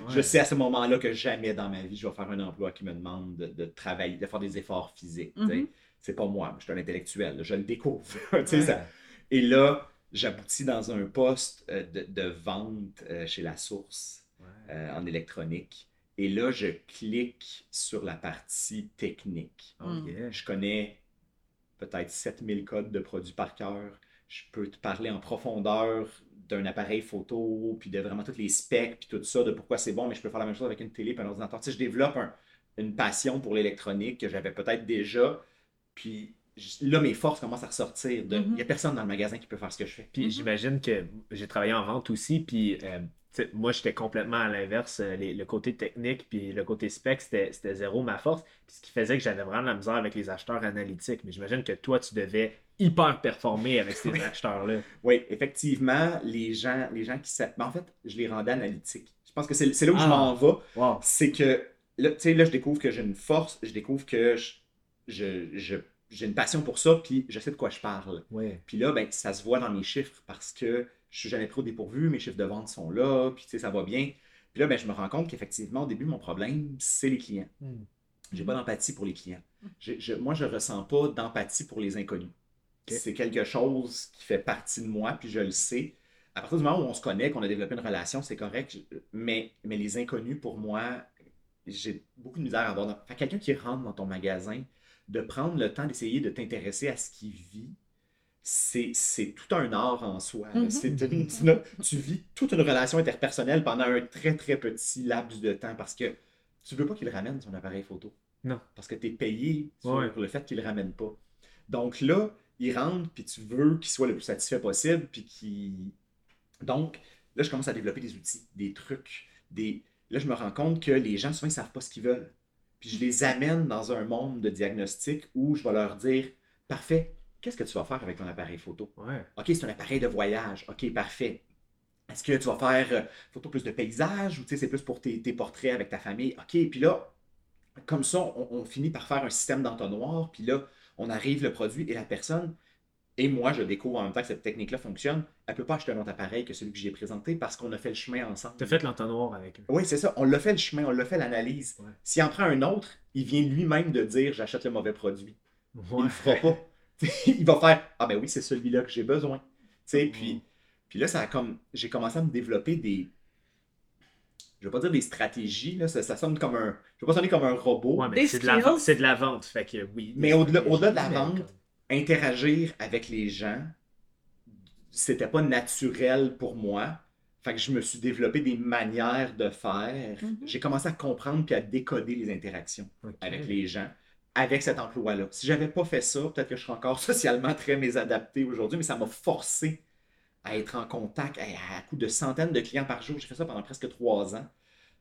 Je sais à ce moment-là que jamais dans ma vie, je vais faire un emploi qui me demande de, de travailler, de faire des efforts physiques. Mhm. C'est pas moi, je suis un intellectuel, je le découvre. tu sais, Ouais. ça- Et là, j'aboutis dans un poste euh, de, de vente euh, chez La Source Ouais. euh, en électronique. Et là, je clique sur la partie technique. Oh, yeah. Je connais peut-être 7000 codes de produits par cœur. Je peux te parler en profondeur d'un appareil photo, puis de vraiment tous les specs, puis tout ça, de pourquoi c'est bon, mais je peux faire la même chose avec une télé puis un ordinateur. Tu sais, je développe un- une passion pour l'électronique que j'avais peut-être déjà, puis là, mes forces commencent à ressortir. de- Il n'y a personne dans le magasin qui peut faire ce que je fais. Puis Mhm. j'imagine que j'ai travaillé en vente aussi, puis euh, moi j'étais complètement à l'inverse. euh, le côté technique, puis le côté spec, c'était zéro ma force. Puis ce qui faisait que j'avais vraiment de la misère avec les acheteurs analytiques. Mais j'imagine que toi, tu devais hyper performer avec ces Oui. acheteurs-là. Oui, effectivement, les gens, les gens qui savent. En fait, je les rendais analytiques. Je pense que c'est là où je Ah. m'en vais. Wow. c'est que là, tu sais, là, je découvre que j'ai une force, je découvre que je, je- je- j'ai une passion pour ça, puis je sais de quoi je parle. Ouais. Puis là, ben, ça se voit dans mes chiffres parce que je suis jamais trop dépourvu, mes chiffres de vente sont là, puis tu sais, ça va bien. Puis là, ben, je me rends compte qu'effectivement, au début, mon problème, c'est les clients. Hmm. J'ai pas d'empathie pour les clients. J'ai- je- moi, je ressens pas d'empathie pour les inconnus. C'est quelque chose qui fait partie de moi, puis je le sais. À partir du moment où on se connaît, qu'on a développé une relation, c'est correct. Je- Mais, mais les inconnus, pour moi, j'ai beaucoup de misère à avoir. quelqu'un qui rentre dans ton magasin, de prendre le temps d'essayer de t'intéresser à ce qu'il vit, c'est tout un art en soi. Mhm. Une- tu vis toute une relation interpersonnelle pendant un très très petit laps de temps parce que tu veux pas qu'il ramène son appareil photo. Non. Parce que tu es payé sur Ouais. le fait qu'il ne le ramène pas. Donc là, il rentre, puis tu veux qu'il soit le plus satisfait possible, puis qu'il. Donc, là, je commence à développer des outils, des trucs, des. Là, je me rends compte que les gens, souvent, ils ne savent pas ce qu'ils veulent. Puis je les amène dans un monde de diagnostic où je vais leur dire Parfait, qu'est-ce que tu vas faire avec ton appareil photo? Ouais. OK, c'est un appareil de voyage. OK, parfait. Est-ce que tu vas faire euh, photo plus de paysage ou tu c'est plus pour tes, tes portraits avec ta famille? OK, puis là, comme ça, on, on finit par faire un système d'entonnoir, puis là, on arrive le produit et la personne, et moi, je découvre en même temps que cette technique-là fonctionne, elle ne peut pas acheter un autre appareil que celui que j'ai présenté parce qu'on a fait le chemin ensemble. T'as fait l'entonnoir avec eux. Oui, c'est ça. On l'a fait le chemin, on l'a fait l'analyse. Ouais. S'il en prend un autre, il vient lui-même de dire j'achète le mauvais produit. Il Ouais. le fera pas. il va faire Ah ben oui, c'est celui-là que j'ai besoin. Tu sais, Mm. puis, puis là, ça a comme. J'ai commencé à me développer des. Je vais pas dire des stratégies, là, ça, ça sonne comme un. Je vais pas sonner comme un robot. Ouais, mais Des c'est de, la c'est de la vente. Fait que oui. Mais au-delà- au-delà de la vente, comme- Interagir avec les gens, c'était pas naturel pour moi. Fait que je me suis développé des manières de faire. Mhm. J'ai commencé à comprendre puis à décoder les interactions avec les gens, avec cet emploi-là. Si j'avais pas fait ça, peut-être que je serais encore socialement très mésadapté aujourd'hui, mais ça m'a forcé à être en contact à, à coup de centaines de clients par jour. J'ai fait ça pendant presque trois ans.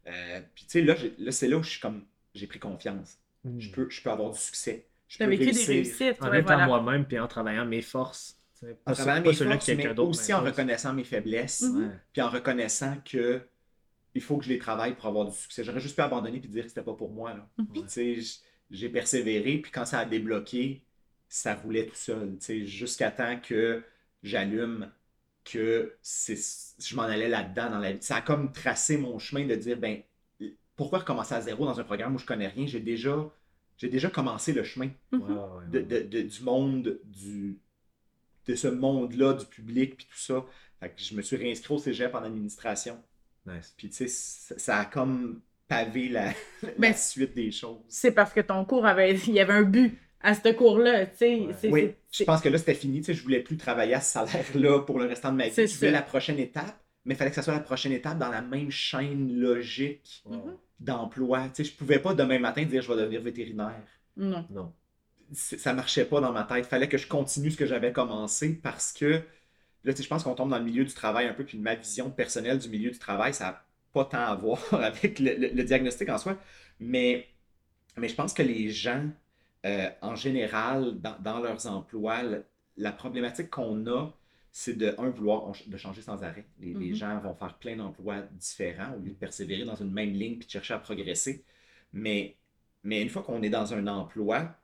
Euh, puis tu sais, là, c'est là où je suis comme j'ai pris confiance. Hmm. Je peux, je peux avoir du succès. Je Tu as peux vécu des réussites. En ouais, étant voilà. moi-même puis en travaillant mes forces. En Pas, travaillant pas mes que forces, mais aussi en reconnaissant mes faiblesses, Mhm. Puis en reconnaissant que il faut que je les travaille pour avoir du succès. J'aurais juste pu abandonner puis dire que c'était pas pour moi. Là. Mhm. Puis tu sais, j- j'ai persévéré, puis quand ça a débloqué, ça roulait tout seul. tu sais, Jusqu'à temps que j'allume que je m'en allais là-dedans dans la vie. Ça a comme tracé mon chemin de dire ben pourquoi recommencer à zéro dans un programme où je connais rien? J'ai déjà, j'ai déjà commencé le chemin Mhm. De, de- de- du monde, du, de ce monde-là, du public, puis tout ça. Fait que je me suis réinscrit au cégep en administration. Nice. Puis tu sais, ça, ça a comme pavé la, la Ben, suite des choses. C'est parce que ton cours avait. Il y avait un but à ce cours-là. tu sais. Ouais. Oui, je pense que là, c'était fini. Tu sais, je voulais plus travailler à ce salaire-là pour le restant de ma vie. C'est Je voulais la prochaine étape, mais il fallait que ça soit la prochaine étape dans la même chaîne logique Mhm. ouais. d'emploi. Tu sais, je pouvais pas demain matin dire je vais devenir vétérinaire. Non. Non. ça marchait pas dans ma tête. Fallait que je continue ce que j'avais commencé parce que là, tu sais, je pense qu'on tombe dans le milieu du travail un peu, puis ma vision personnelle du milieu du travail, ça n'a pas tant à voir avec le, le- le diagnostic en soi. Mais, mais je pense que les gens, euh, en général, dans, dans leurs emplois, la problématique qu'on a, c'est de, un, vouloir de changer sans arrêt. Les, les Mhm. gens vont faire plein d'emplois différents au lieu de persévérer dans une même ligne puis de chercher à progresser. Mais, mais une fois qu'on est dans un emploi,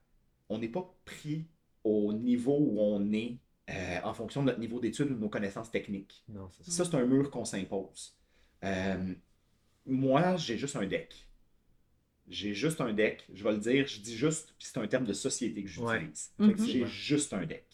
on n'est pas pris au niveau où on est euh, en fonction de notre niveau d'études ou de nos connaissances techniques. Non. Ça, c'est un mur qu'on s'impose. Euh, moi, j'ai juste un deck. J'ai juste un deck. Je vais le dire, je dis juste, puis c'est un terme de société que j'utilise. Ouais. Mhm. J'ai juste un deck.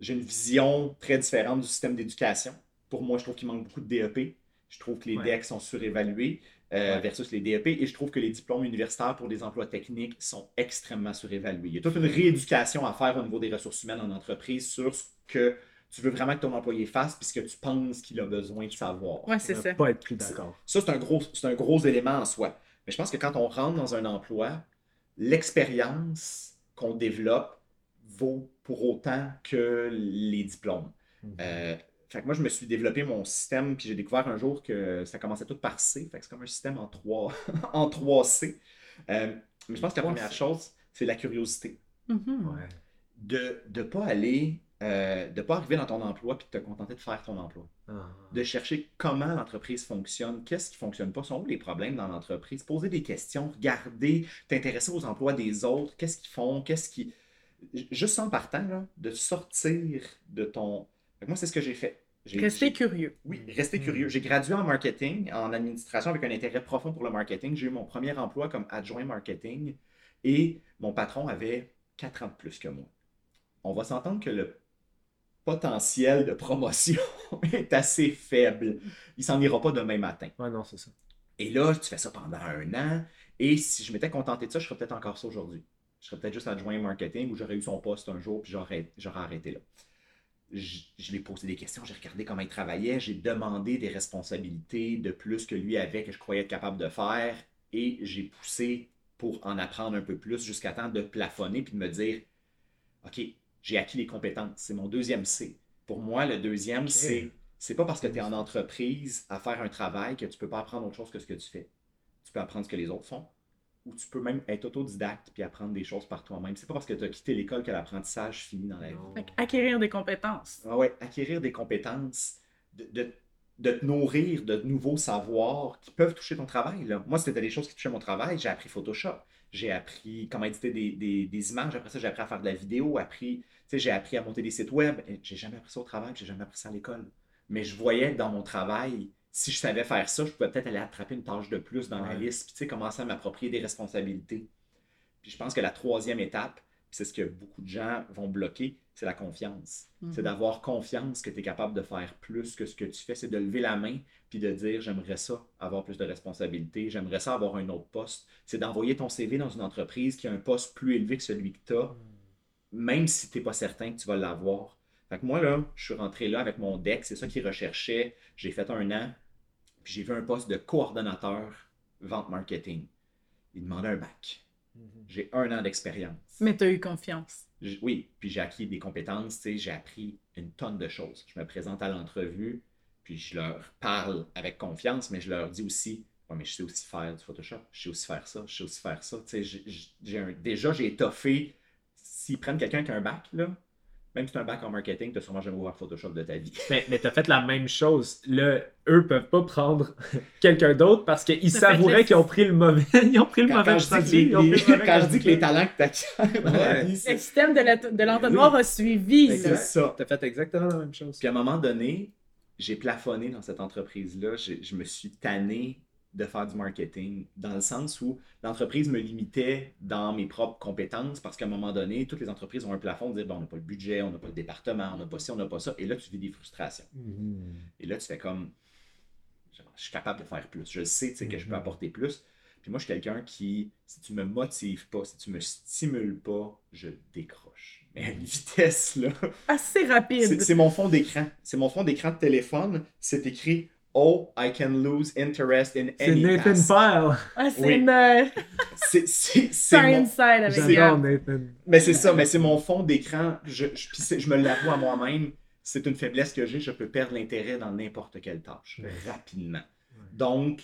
J'ai une vision très différente du système d'éducation. Pour moi, je trouve qu'il manque beaucoup de DEP. Je trouve que les Ouais. decks sont surévalués euh, Ouais. versus les DEP. Et je trouve que les diplômes universitaires pour des emplois techniques sont extrêmement surévalués. Il y a toute une rééducation à faire au niveau des ressources humaines en entreprise sur ce que tu veux vraiment que ton employé fasse puis ce que tu penses qu'il a besoin de savoir. Ouais, c'est ça. pas être plus d'accord. Ça, c'est un, gros, c'est un gros élément en soi. Mais je pense que quand on rentre dans un emploi, l'expérience qu'on développe vaut pour autant que les diplômes. Mhm. Euh, fait que moi, je me suis développé mon système, puis j'ai découvert un jour que ça commençait tout par C. Fait que c'est comme un système en 3, en 3C. Euh, mais je pense que la 3C. première chose, c'est la curiosité. Mhm. Ouais. De ne pas aller, euh, de pas arriver dans ton emploi puis de te contenter de faire ton emploi Ah. de chercher comment l'entreprise fonctionne, qu'est-ce qui ne fonctionne pas, sont où les problèmes dans l'entreprise, poser des questions, regarder, t'intéresser aux emplois des autres, qu'est-ce qu'ils font, qu'est-ce qui... Juste en partant, là, de sortir de ton... Moi, c'est ce que j'ai fait. J'ai- curieux. Oui, rester Mm. curieux. J'ai gradué en marketing, en administration avec un intérêt profond pour le marketing. J'ai eu mon premier emploi comme adjoint marketing et mon patron avait 4 ans de plus que moi. On va s'entendre que le potentiel de promotion est assez faible. Il s'en ira pas demain matin. Ouais, non, c'est ça. Et là, tu fais ça pendant un an. Et si je m'étais contenté de ça, je serais peut-être encore ça aujourd'hui. Je serais peut-être juste adjoint marketing ou j'aurais eu son poste un jour puis j'aurais j'aurais arrêté là. Je, je lui ai posé des questions, j'ai regardé comment il travaillait, j'ai demandé des responsabilités de plus que lui avait que je croyais être capable de faire et j'ai poussé pour en apprendre un peu plus jusqu'à temps de plafonner puis de me dire OK, j'ai acquis les compétences. C'est mon deuxième C. Pour moi, le deuxième, c'est c'est pas parce que tu es en entreprise à faire un travail que tu peux pas apprendre autre chose que ce que tu fais. Tu peux apprendre ce que les autres font ou tu peux même être autodidacte puis apprendre des choses par toi-même. C'est pas parce que tu as quitté l'école que l'apprentissage finit dans la vie. acquérir des compétences. Ah ouais, acquérir des compétences, de, de, de, te nourrir de nouveaux savoirs qui peuvent toucher ton travail. Là. Moi, c'était des choses qui touchaient mon travail. J'ai appris Photoshop, j'ai appris comment éditer des, des, des, images. Après ça, j'ai appris à faire de la vidéo, appris, j'ai appris à monter des sites web. J'ai jamais appris ça au travail, j'ai jamais appris ça à l'école. Mais je voyais que dans mon travail, si je savais faire ça, je pouvais peut-être aller attraper une tâche de plus dans la liste, puis tu sais, commencer à m'approprier des responsabilités. Puis je pense que la troisième étape, c'est ce que beaucoup de gens vont bloquer, c'est la confiance. C'est mhm. d'avoir confiance que tu es capable de faire plus que ce que tu fais. C'est de lever la main puis de dire j'aimerais ça, avoir plus de responsabilités, j'aimerais ça avoir un autre poste. C'est d'envoyer ton CV dans une entreprise qui a un poste plus élevé que celui que tu as, même si tu n'es pas certain que tu vas l'avoir. Fait que moi, là, je suis rentré là avec mon deck, c'est ça qu'ils recherchaient. J'ai fait un an, j'ai vu un poste de coordonnateur vente marketing. Il demandait un bac. Mhm. J'ai un an d'expérience. Mais tu as eu confiance. Oui, puis j'ai acquis des compétences, j'ai appris une tonne de choses. Je me présente à l'entrevue, puis je leur parle avec confiance, mais je leur dis aussi, ouais, mais je sais aussi faire du Photoshop, je sais aussi faire ça, je sais aussi faire ça. déjà, j'ai étoffé. S'ils prennent quelqu'un qui a un bac, là, même si tu as un bac en marketing, tu n'as sûrement jamais ouvert Photoshop de ta vie. Mais, mais tu as fait la même chose. Là, eux peuvent pas prendre quelqu'un d'autre parce qu'ils savouraient qu'ils ont pris le mauvais. ils ont pris le mauvais quand, je dis, quand je dis que les talents que tu as ouais. Le système de l'entonnoir a suivi. C'est ça. Tu as fait exactement la même chose. Puis à un moment donné, j'ai plafonné dans cette entreprise-là. Je me suis tanné de faire du marketing, dans le sens où l'entreprise me limitait dans mes propres compétences, parce qu'à un moment donné, toutes les entreprises ont un plafond de dire, bon, on n'a pas le budget, on n'a pas le département, on n'a pas ci, on n'a pas ça, et là, tu vis des frustrations. Mm-hmm. Et là, tu fais comme, je suis capable de faire plus, je sais que je peux mm-hmm. apporter plus. Puis moi, je suis quelqu'un qui, si tu me motives pas, si tu me stimules pas, je décroche. Mais à une vitesse, là. Assez rapide. C'est mon fond d'écran. C'est mon fond d'écran de téléphone. C'est écrit Oh, I can lose interest in any C'est Nathan Pyle. Ah, c'est une... c'est mon... inside avec J'adore Nathan. Mais c'est ça, mais c'est mon fond d'écran. Je, je, je me l'avoue à moi-même. C'est une faiblesse que j'ai. Je peux perdre l'intérêt dans n'importe quelle tâche rapidement. Donc,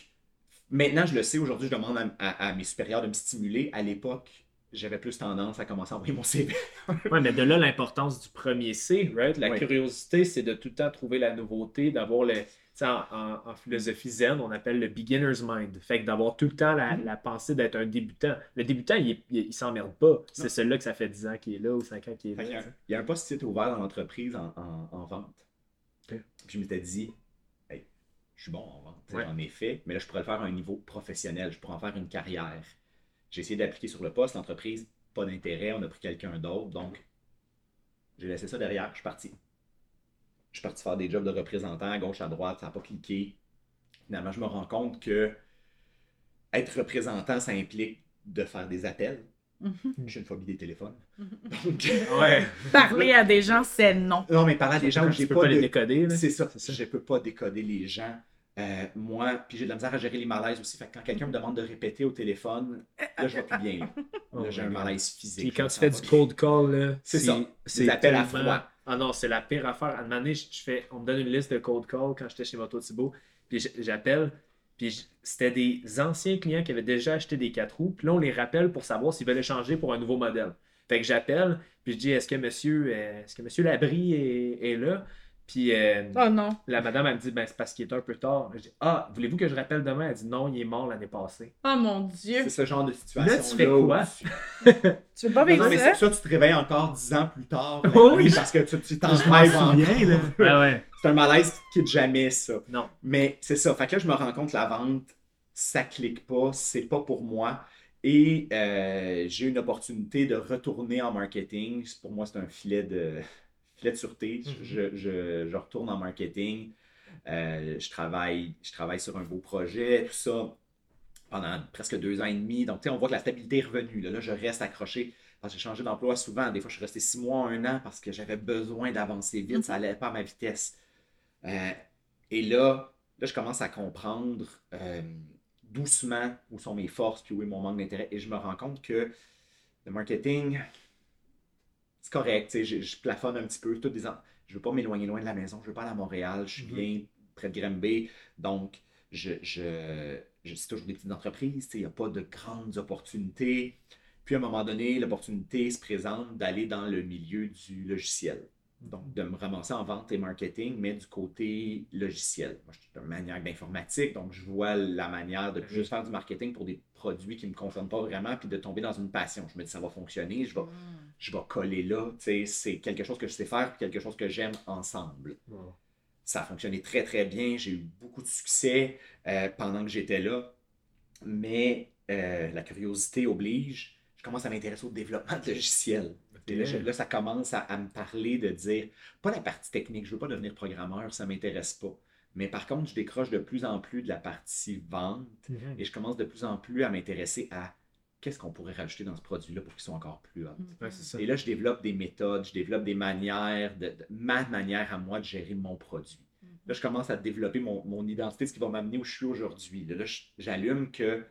maintenant, je le sais. Aujourd'hui, je demande à, mes supérieurs de me stimuler. À l'époque, j'avais plus tendance à commencer à envoyer mon CV. oui, mais de là, l'importance du premier C, right? La curiosité, c'est de tout le temps trouver la nouveauté, d'avoir le en, philosophie zen, on appelle le beginner's mind. Fait que d'avoir tout le temps la, mm-hmm. pensée d'être un débutant. Le débutant, il, il, s'emmerde pas. C'est celui-là que ça fait 10 ans qu'il est là ou 5 ans qu'il est là. Il y, a, un poste qui ouvert dans l'entreprise en, vente. Puis je m'étais dit, hey, je suis bon en vente, en effet, mais là, je pourrais le faire à un niveau professionnel. Je pourrais en faire une carrière. J'ai essayé d'appliquer sur le poste. L'entreprise, pas d'intérêt. On a pris quelqu'un d'autre. Donc, j'ai laissé ça derrière. Je suis parti je suis parti faire des jobs de représentant à gauche, à droite, ça n'a pas cliqué. Finalement, je me rends compte que être représentant, ça implique de faire des appels. Mm-hmm. J'ai une phobie des téléphones. Mm-hmm. ouais. Parler à des gens, c'est non. Non, mais parler à des gens où j'ai pas, pas les décoder. C'est ça, ça. Je peux pas décoder les gens. Euh, moi, puis j'ai de la misère à gérer les malaises aussi. Fait que quand quelqu'un me demande de répéter au téléphone, là, je vais plus bien. Là, oh j'ai un malaise physique. Puis quand tu fais du cold call, c'est ça. C'est appels à froid. Ah non, c'est la pire affaire. À un moment donné, on me donne une liste de cold call quand j'étais chez Moto Thibault. Puis j'appelle. Puis c'était des anciens clients qui avaient déjà acheté des 4 roues. Puis là, on les rappelle pour savoir s'ils veulent échanger pour un nouveau modèle. Fait que j'appelle. Puis je dis Est-ce que monsieur, euh, est-ce que monsieur Labrie est là? Puis euh, oh non. la madame, elle me dit ben, c'est parce qu'il est un peu tard. Je dis Ah, voulez-vous que je rappelle demain Elle dit Non, il est mort l'année passée. Oh mon Dieu. C'est ce genre de situation. Là, tu fais quoi? Tu veux pas vivre ça? mais c'est ça, tu te réveilles encore dix ans plus tard. oui, parce que tu t'en rêves encore. ouais, ouais. C'est un malaise qui quitte jamais, ça. Non. Mais c'est ça. Fait que là, je me rends compte que la vente, ça clique pas, c'est pas pour moi. Et euh, j'ai une opportunité de retourner en marketing. Pour moi, c'est un filet de de sûreté. Mhm. je, retourne en marketing. Euh, je, travaille, je travaille sur un beau projet, tout ça, pendant presque deux ans et demi. Donc, on voit que la stabilité est revenue. Là, je reste accroché. J'ai changé d'emploi souvent. Des fois, je suis resté six mois, un an parce que j'avais besoin d'avancer vite. Ça n'allait pas à ma vitesse. Euh, et là, là, je commence à comprendre euh, doucement où sont mes forces puis où est mon manque d'intérêt. Et je me rends compte que le marketing, c'est correct. tu sais, Je, je plafonne un petit peu. Toutes des en- Je veux pas m'éloigner loin de la maison. Je veux pas aller à Montréal. Je suis Mhm. bien près de Granby. Donc, je, je, je- c'est toujours des petites entreprises. tu sais, Il n'y a pas de grandes opportunités. Puis à un moment donné, l'opportunité se présente d'aller dans le milieu du logiciel. Donc, de me ramasser en vente et marketing, mais du côté logiciel. Moi, je suis un maniaque d'informatique, donc je vois la manière de juste faire du marketing pour des produits qui ne me concernent pas vraiment, puis de tomber dans une passion. Je me dis, ça va fonctionner, je vais, je vais coller là. Tu sais, C'est quelque chose que je sais faire, puis quelque chose que j'aime ensemble. Wow. Ça a fonctionné très, très bien. J'ai eu beaucoup de succès euh, pendant que j'étais là. Mais euh, la curiosité oblige. Je commence à m'intéresser au développement de logiciels. Là, je- là, ça commence à, à me parler de dire, pas la partie technique, je veux pas devenir programmeur, ça m'intéresse pas. Mais par contre, je décroche de plus en plus de la partie vente et je commence de plus en plus à m'intéresser à qu'est-ce qu'on pourrait rajouter dans ce produit-là pour qu'il soit encore plus hot. Ouais, c'est ça. Et là, je développe des méthodes, je développe des manières, de, de- ma manière à moi de gérer mon produit. Là, je commence à développer mon, mon identité, ce qui va m'amener où je suis aujourd'hui. Là, là, j'allume que,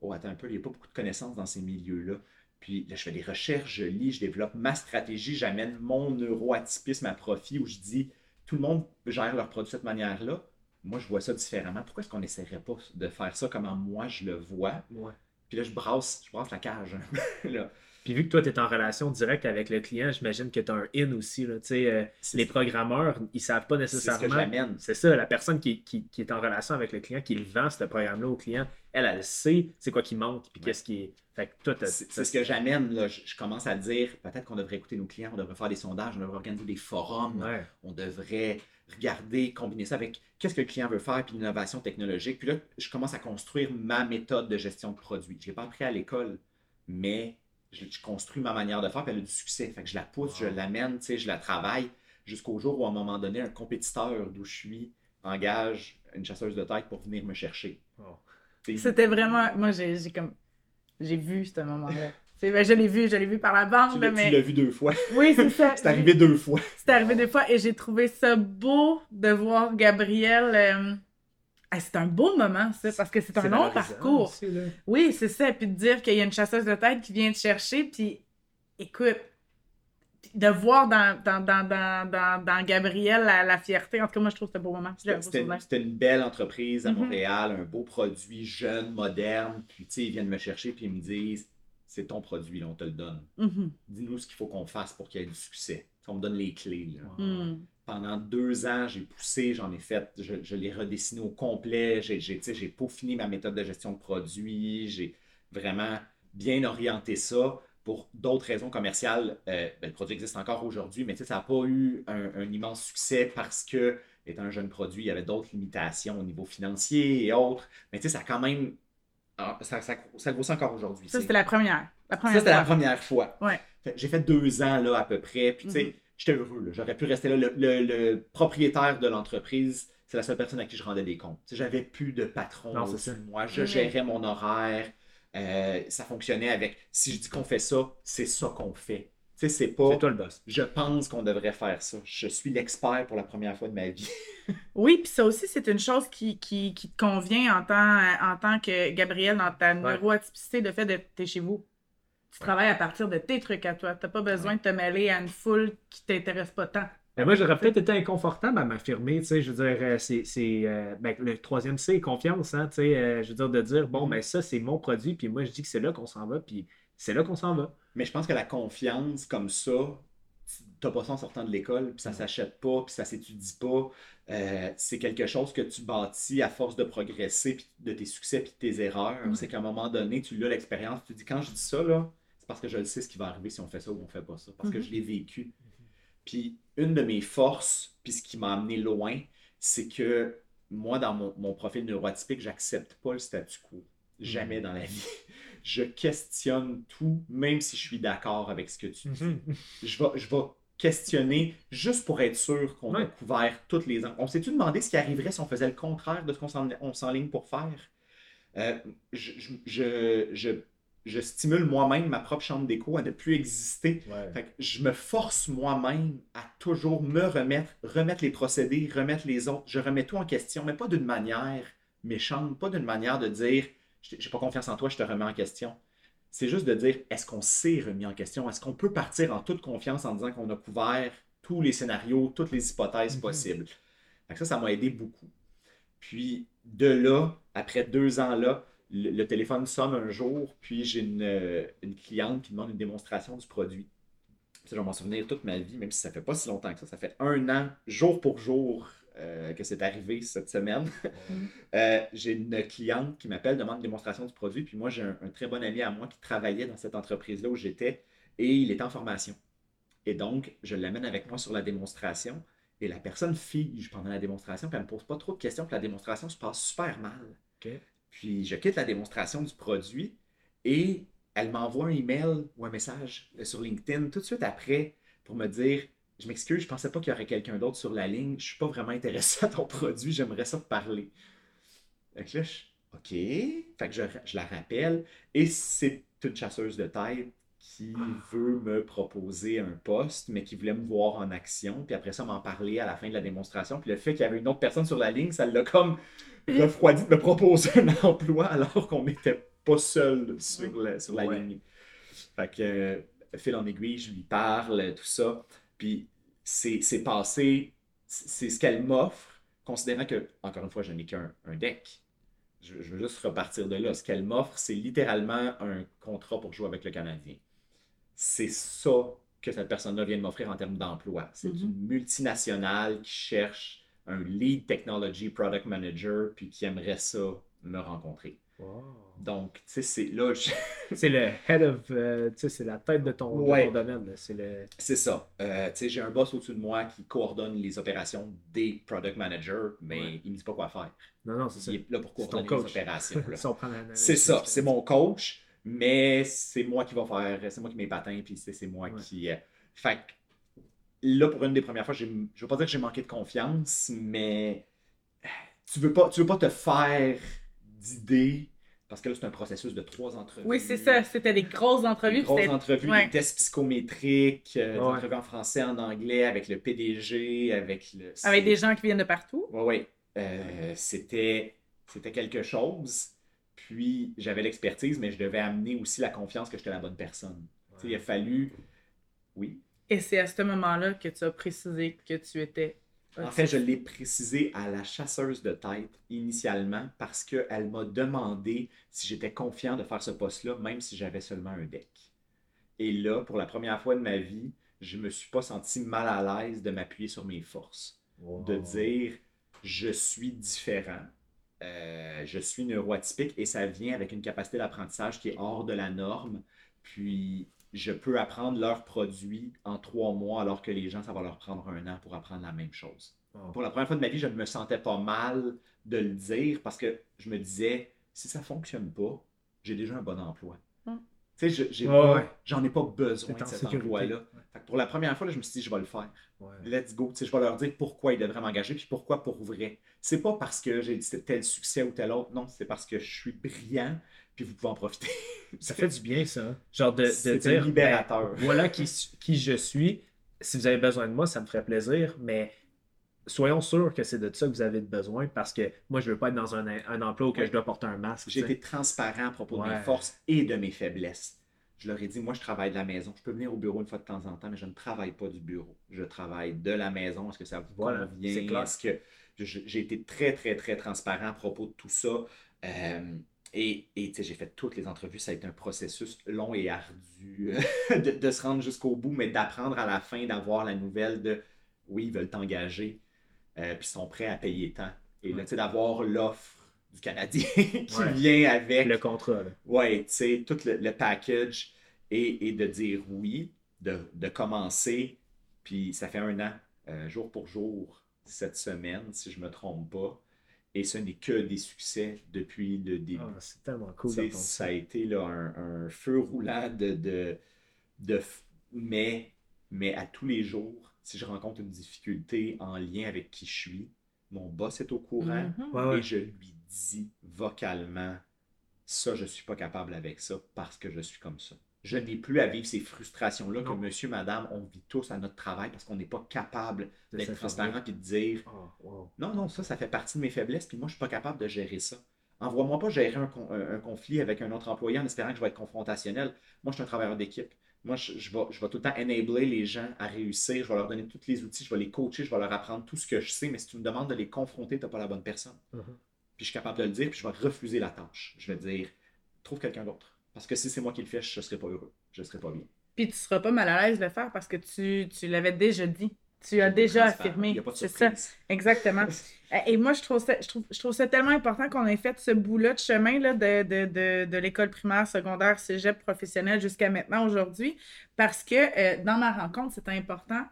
oh, attends un peu, il n'y a pas beaucoup de connaissances dans ces milieux-là. Puis là, je fais des recherches, je lis, je développe ma stratégie, j'amène mon neuroatypisme à profit où je dis, tout le monde gère leur produit de cette manière-là. Moi, je vois ça différemment. Pourquoi est-ce qu'on n'essaierait pas de faire ça comment moi je le vois? Ouais. Puis là, je brasse, je brasse la cage. hein. là. Puis vu que toi, tu es en relation directe avec le client, j'imagine que tu as un in aussi. Là. Euh, les programmeurs, ils savent pas c'est ce que nécessairement. j'amène. C'est ça, la personne qui, qui- qui est en relation avec le client, qui le vend, ce programme-là au client, elle, elle sait c'est quoi qui manque, puis Ouais. qu'est-ce qui est. Fait que toi, C'est ce que j'amène. là. Je, je commence à dire peut-être qu'on devrait écouter nos clients, on devrait faire des sondages, on devrait organiser des forums, Ouais. on devrait regarder, combiner ça avec qu'est-ce que le client veut faire, puis l'innovation technologique. Puis là, je commence à construire ma méthode de gestion de produits. Je l'ai pas appris à l'école, mais je, je construis ma manière de faire, puis elle a du succès. Fait que je la pousse, je Wow. l'amène, tu sais, je la travaille jusqu'au jour où, à un moment donné, un compétiteur d'où je suis engage une chasseuse de tête pour venir me chercher. Oh. C'était vraiment. Moi, j'ai comme. J'ai vu ce moment-là. Ben, je l'ai vu, je l'ai vu par la bande, Tu l'as tu mais. l'as vu deux fois. Oui, c'est ça. C'est arrivé deux fois. C'est arrivé des fois et j'ai trouvé ça beau de voir Gabriel. euh, ah, c'est un beau moment, ça, parce que c'est un long parcours. aussi. Oui, c'est ça. Puis de dire qu'il y a une chasseuse de tête qui vient te chercher, puis écoute, de voir dans, dans, dans, dans, dans, Gabriel la, la fierté. En tout cas, moi, je trouve que c'est un beau moment. C'était une belle entreprise à Mhm. Montréal, un beau produit jeune, moderne. Puis, tu sais, ils viennent me chercher puis ils me disent c'est ton produit, là, on te le donne. Mhm. Dis-nous ce qu'il faut qu'on fasse pour qu'il y ait du succès. On me donne les clés. là. Mm. Pendant deux ans, j'ai poussé, j'en ai fait, je, je l'ai redessiné au complet. J'ai peaufiné ma méthode de gestion de produits. J'ai vraiment bien orienté ça. Pour d'autres raisons commerciales, euh, ben, le produit existe encore aujourd'hui, mais ça n'a pas eu un, un immense succès parce que, étant un jeune produit, il y avait d'autres limitations au niveau financier et autres. Mais tu sais, ça a quand même. ah, Ça, ça, ça grossit encore aujourd'hui. Ça, c'était la première. La ça, c'était la première fois. Ouais. J'ai fait deux ans là, à peu près. Puis, tu sais, Mhm. j'étais heureux. J'aurais pu rester là. Le, le- le propriétaire de l'entreprise, c'est la seule personne à qui je rendais des comptes. J'avais plus de patron Non, ça. moi. Je Mhm. gérais mon horaire. Euh, ça fonctionnait avec si je dis qu'on fait ça, c'est ça qu'on fait. Tu sais, c'est pas. C'est toi le boss. Je pense qu'on devrait faire ça. Je suis l'expert pour la première fois de ma vie. Oui, puis ça aussi, c'est une chose qui, qui, qui te convient en tant, en tant que Gabriel dans ta neuroatypicité, de fait de t'es chez vous. Tu travailles à partir de tes trucs à toi. Tu n'as pas besoin de te mêler à une foule qui t'intéresse pas tant. Mais moi, j'aurais peut-être été inconfortable à m'affirmer, tu sais, je veux dire, euh, c'est, c'est, euh, ben, le troisième C, confiance, hein, tu sais, euh, je veux dire, de dire, bon, Mhm. ben ça, c'est mon produit, puis moi, je dis que c'est là qu'on s'en va, puis c'est là qu'on s'en va. Mais je pense que la confiance comme ça, t'as pas ça en sortant de l'école, puis ça Non. s'achète pas, puis ça s'étudie pas. Euh, c'est quelque chose que tu bâtis à force de progresser, puis de tes succès, puis de tes erreurs. C'est qu'à un moment donné, tu l'as l'expérience, tu te dis, quand je dis ça, là, parce que je le sais ce qui va arriver si on fait ça ou on fait pas ça, parce que Mhm. je l'ai vécu. Puis une de mes forces, puis ce qui m'a amené loin, c'est que moi, dans mon, mon profil neuroatypique, j'accepte pas le statu quo. Jamais dans la vie. Je questionne tout, même si je suis d'accord avec ce que tu dis. Je vais, je vais questionner juste pour être sûr qu'on a couvert toutes les angles. On s'est-tu demandé ce qui arriverait si on faisait le contraire de ce qu'on s'en- on s'enligne pour faire? Euh, je, je, je, je- stimule moi-même ma propre chambre d'écho à ne plus exister. Ouais. Fait que je me force moi-même à toujours me remettre, remettre les procédés, remettre les autres. Je remets tout en question, mais pas d'une manière méchante, pas d'une manière de dire j'ai pas confiance en toi, je te remets en question. C'est juste de dire, est-ce qu'on s'est remis en question? Est-ce qu'on peut partir en toute confiance en disant qu'on a couvert tous les scénarios, toutes les hypothèses Mhm. possibles? Fait que ça, ça m'a aidé beaucoup. Puis de là, après deux ans là, le, le téléphone sonne un jour, puis j'ai une, euh, une cliente qui demande une démonstration du produit. Ça, je vais m'en souvenir toute ma vie, même si ça fait pas si longtemps que ça. Ça fait un an, jour pour jour, euh, que c'est arrivé cette semaine. Euh, j'ai une cliente qui m'appelle, demande une démonstration du produit, puis moi, j'ai un, un très bon ami à moi qui travaillait dans cette entreprise-là où j'étais, et il est en formation. Et donc, je l'amène avec moi sur la démonstration, et la personne fige pendant la démonstration, puis elle me pose pas trop de questions, puis la démonstration se passe super mal. Puis je quitte la démonstration du produit, et elle m'envoie un email ou un message euh, sur LinkedIn tout de suite après pour me dire Je m'excuse, je pensais pas qu'il y aurait quelqu'un d'autre sur la ligne, je suis pas vraiment intéressé à ton produit, j'aimerais ça te parler. Que là, je OK. Fait que je, je la rappelle, et c'est une chasseuse de tête qui veut me proposer un poste, mais qui voulait me voir en action, puis après ça, m'en parler à la fin de la démonstration. Puis le fait qu'il y avait une autre personne sur la ligne, ça l'a comme refroidi de me proposer un emploi alors qu'on n'était pas seul sur, la- sur la Ouais. ligne. Fait que, euh, fil en aiguille, je lui parle, tout ça. Puis c'est passé, c'est c'est ce qu'elle m'offre, considérant que, encore une fois, je n'ai qu'un un deck. Je, je veux juste repartir de là. Ce qu'elle m'offre, c'est littéralement un contrat pour jouer avec le Canadien. C'est ça que cette personne-là vient de m'offrir en termes d'emploi. C'est une multinationale qui cherche un lead technology product manager puis qui aimerait ça me rencontrer. Wow. Donc, tu sais, c'est là, je- C'est le head of. euh, tu sais, c'est la tête de ton, de ton domaine. C'est le. c'est ça. Euh, tu sais, j'ai un boss au-dessus de moi qui coordonne les opérations des product managers, mais Ouais. il me dit pas quoi faire. Non, non, c'est ça. Il est là pour coordonner les opérations. C'est ça, c'est mon coach, mais c'est moi qui va faire, c'est moi qui mets les patins, puis c'est c'est moi Ouais. qui. euh, Fait que là, pour une des premières fois, j'ai- je veux pas dire que j'ai manqué de confiance, mais tu veux pas, tu veux pas te faire d'idées, parce que là, c'est un processus de trois entrevues. Oui, c'est ça. C'était des grosses entrevues. Des grosses entrevues, ouais. des tests psychométriques, euh, des entrevues en français, en anglais, avec le PDG, avec le. Avec des gens qui viennent de partout. Oui, oui. Euh, c'était, c'était quelque chose. Puis j'avais l'expertise, mais je devais amener aussi la confiance que j'étais la bonne personne. Il a fallu. Oui? Et c'est à ce moment-là que tu as précisé que tu étais. En fait, je l'ai précisé à la chasseuse de tête initialement parce qu'elle m'a demandé si j'étais confiant de faire ce poste-là, même si j'avais seulement un deck. Et là, pour la première fois de ma vie, je me suis pas senti mal à l'aise de m'appuyer sur mes forces. Wow. de dire je suis différent, euh, je suis neuroatypique et ça vient avec une capacité d'apprentissage qui est hors de la norme. Puis je peux apprendre leurs produits en trois mois alors que les gens, ça va leur prendre un an pour apprendre la même chose. Pour la première fois de ma vie, je ne me sentais pas mal de le dire parce que je me disais si ça fonctionne pas, j'ai déjà un bon emploi. Tu sais, Ouais, ouais. j'en ai pas besoin de cet emploi-là. Pour la première fois, là, je me suis dit, je vais le faire let's go. Tu sais, je vais leur dire pourquoi ils devraient m'engager, puis pourquoi pour vrai. C'est pas parce que j'ai tel succès ou tel autre, non, c'est parce que je suis brillant, puis vous pouvez en profiter. Ça fait du bien, ça. Genre de, de dire. un libérateur. ben, voilà qui, qui je suis. Si vous avez besoin de moi, ça me ferait plaisir, mais soyons sûrs que c'est de ça que vous avez besoin parce que moi, je veux pas être dans un, un emploi où que je dois porter un masque. J'ai été transparent à propos de mes forces et de mes faiblesses. Je leur ai dit, moi, je travaille de la maison. Je peux venir au bureau une fois de temps en temps, mais je ne travaille pas du bureau. Je travaille de la maison. Est-ce que ça vous Voilà, convient? c'est clair. Que j'ai été très, très, très transparent à propos de tout ça? Euh, et et, tu sais, j'ai fait toutes les entrevues. Ça a été un processus long et ardu de, de se rendre jusqu'au bout, mais d'apprendre à la fin, d'avoir la nouvelle de oui, ils veulent t'engager, euh, puis ils sont prêts à payer tant. Et là, tu sais, d'avoir l'offre du Canadien qui Ouais. vient avec Le contrat. Ouais, tu sais, tout le, le package et, et de dire oui, de, de commencer, puis ça fait un an, euh, jour pour jour, cette semaine, si je me trompe pas, et ce n'est que des succès depuis le début. Ah, c'est tellement cool ça a été là, un, un feu roulant de, de, de mais, mais à tous les jours, si je rencontre une difficulté en lien avec qui je suis, mon boss est au courant, Mhm. Ouais, ouais. et je lui dis vocalement ça, je suis pas capable avec ça parce que je suis comme ça. Je n'ai plus à vivre ces frustrations-là que monsieur, madame, on vit tous à notre travail parce qu'on n'est pas capable d'être transparent et de dire Ah, wow. non, non, ça, ça fait partie de mes faiblesses, puis moi, je suis pas capable de gérer ça. Envoie-moi pas gérer un, un, conflit avec un autre employé en espérant que je vais être confrontationnel. Moi, je suis un travailleur d'équipe. Moi, je, je, vais, je vais tout le temps enabler les gens à réussir. Je vais leur donner tous les outils, je vais les coacher, je vais leur apprendre tout ce que je sais. Mais si tu me demandes de les confronter, tu n'as pas la bonne personne. Mhm. Puis je suis capable de le dire, puis je vais refuser la tâche. Je vais dire, trouve quelqu'un d'autre. Parce que si c'est moi qui le fais, je ne serai pas heureux. Je ne serai pas bien. Puis tu ne seras pas mal à l'aise de le faire parce que tu, tu l'avais déjà dit. Tu as déjà affirmé. C'est ça. Exactement. Et moi, je trouve ça, je trouve, je trouve ça tellement important qu'on ait fait ce bout-là de chemin là, de, de, de, de l'école primaire, secondaire, cégep, professionnel jusqu'à maintenant, aujourd'hui, parce que euh, dans ma rencontre, c'est important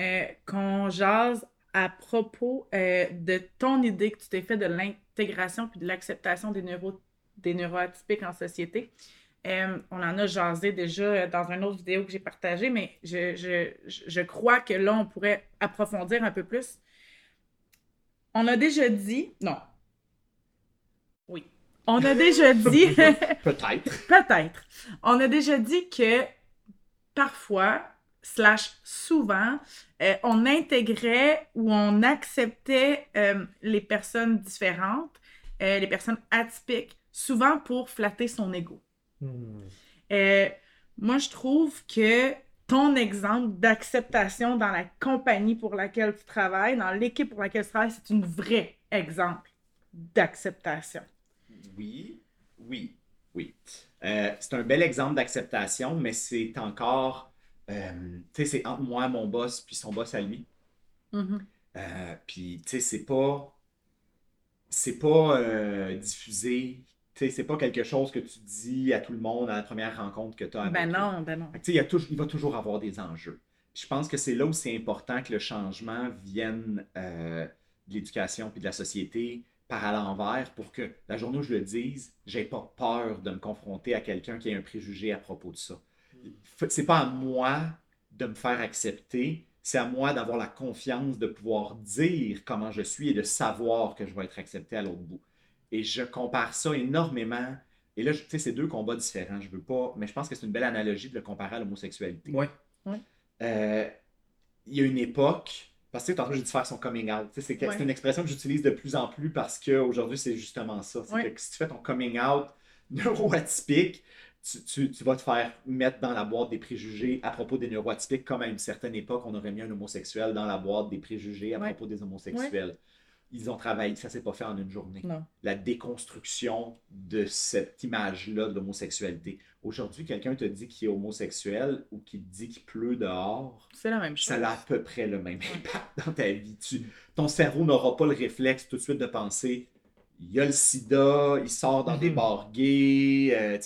euh, qu'on jase à propos euh, de ton idée que tu t'es fait de l'intégration puis de l'acceptation des, neuro, des neuroatypiques en société. Euh, on en a jasé déjà dans une autre vidéo que j'ai partagée, mais je, crois que là, on pourrait approfondir un peu plus. On a déjà dit, non. Oui. On a déjà dit. Peut-être. Peut-être. On a déjà dit que parfois, slash souvent, euh, on intégrait ou on acceptait euh, les personnes différentes, les personnes atypiques, souvent pour flatter son ego. Euh, moi, je trouve que ton exemple d'acceptation dans la compagnie pour laquelle tu travailles, dans l'équipe pour laquelle tu travailles, c'est un vrai exemple d'acceptation. Oui, oui, oui. Euh, c'est un bel exemple d'acceptation, mais c'est encore, euh, tu sais, c'est entre moi, mon boss, puis son boss à lui. Mm-hmm. puis, tu sais, c'est pas, c'est pas diffusé c'est pas quelque chose que tu dis à tout le monde à la première rencontre que tu as avec Ben non, ben non. Il, y a il va toujours avoir des enjeux. je pense que c'est là où c'est important que le changement vienne euh, de l'éducation puis de la société par à l'envers pour que la journée où je le dise, j'ai pas peur de me confronter à quelqu'un qui a un préjugé à propos de ça. C'est pas à moi de me faire accepter, c'est à moi d'avoir la confiance de pouvoir dire comment je suis et de savoir que je vais être accepté à l'autre bout. Et je compare ça énormément. Et là, tu sais, c'est deux combats différents. Je veux pas, mais je pense que c'est une belle analogie de le comparer à l'homosexualité. Oui. Euh, il y a une époque, parce que tantôt j'ai dit faire son coming out. C'est, c'est une expression que j'utilise de plus en plus parce qu'aujourd'hui, c'est justement ça. C'est que si tu fais ton coming out neuroatypique, tu, tu, vas te faire mettre dans la boîte des préjugés à propos des neuroatypiques, comme à une certaine époque, on aurait mis un homosexuel dans la boîte des préjugés à propos des homosexuels ils ont travaillé, ça s'est pas fait en une journée. La déconstruction de cette image-là de l'homosexualité. Aujourd'hui, quelqu'un te dit qu'il est homosexuel ou qu'il dit qu'il pleut dehors. C'est la même chose. Ça a à peu près le même impact dans ta vie. ton cerveau n'aura pas le réflexe tout de suite de penser il y a le sida, il sort dans des mhm. bars gays. Euh,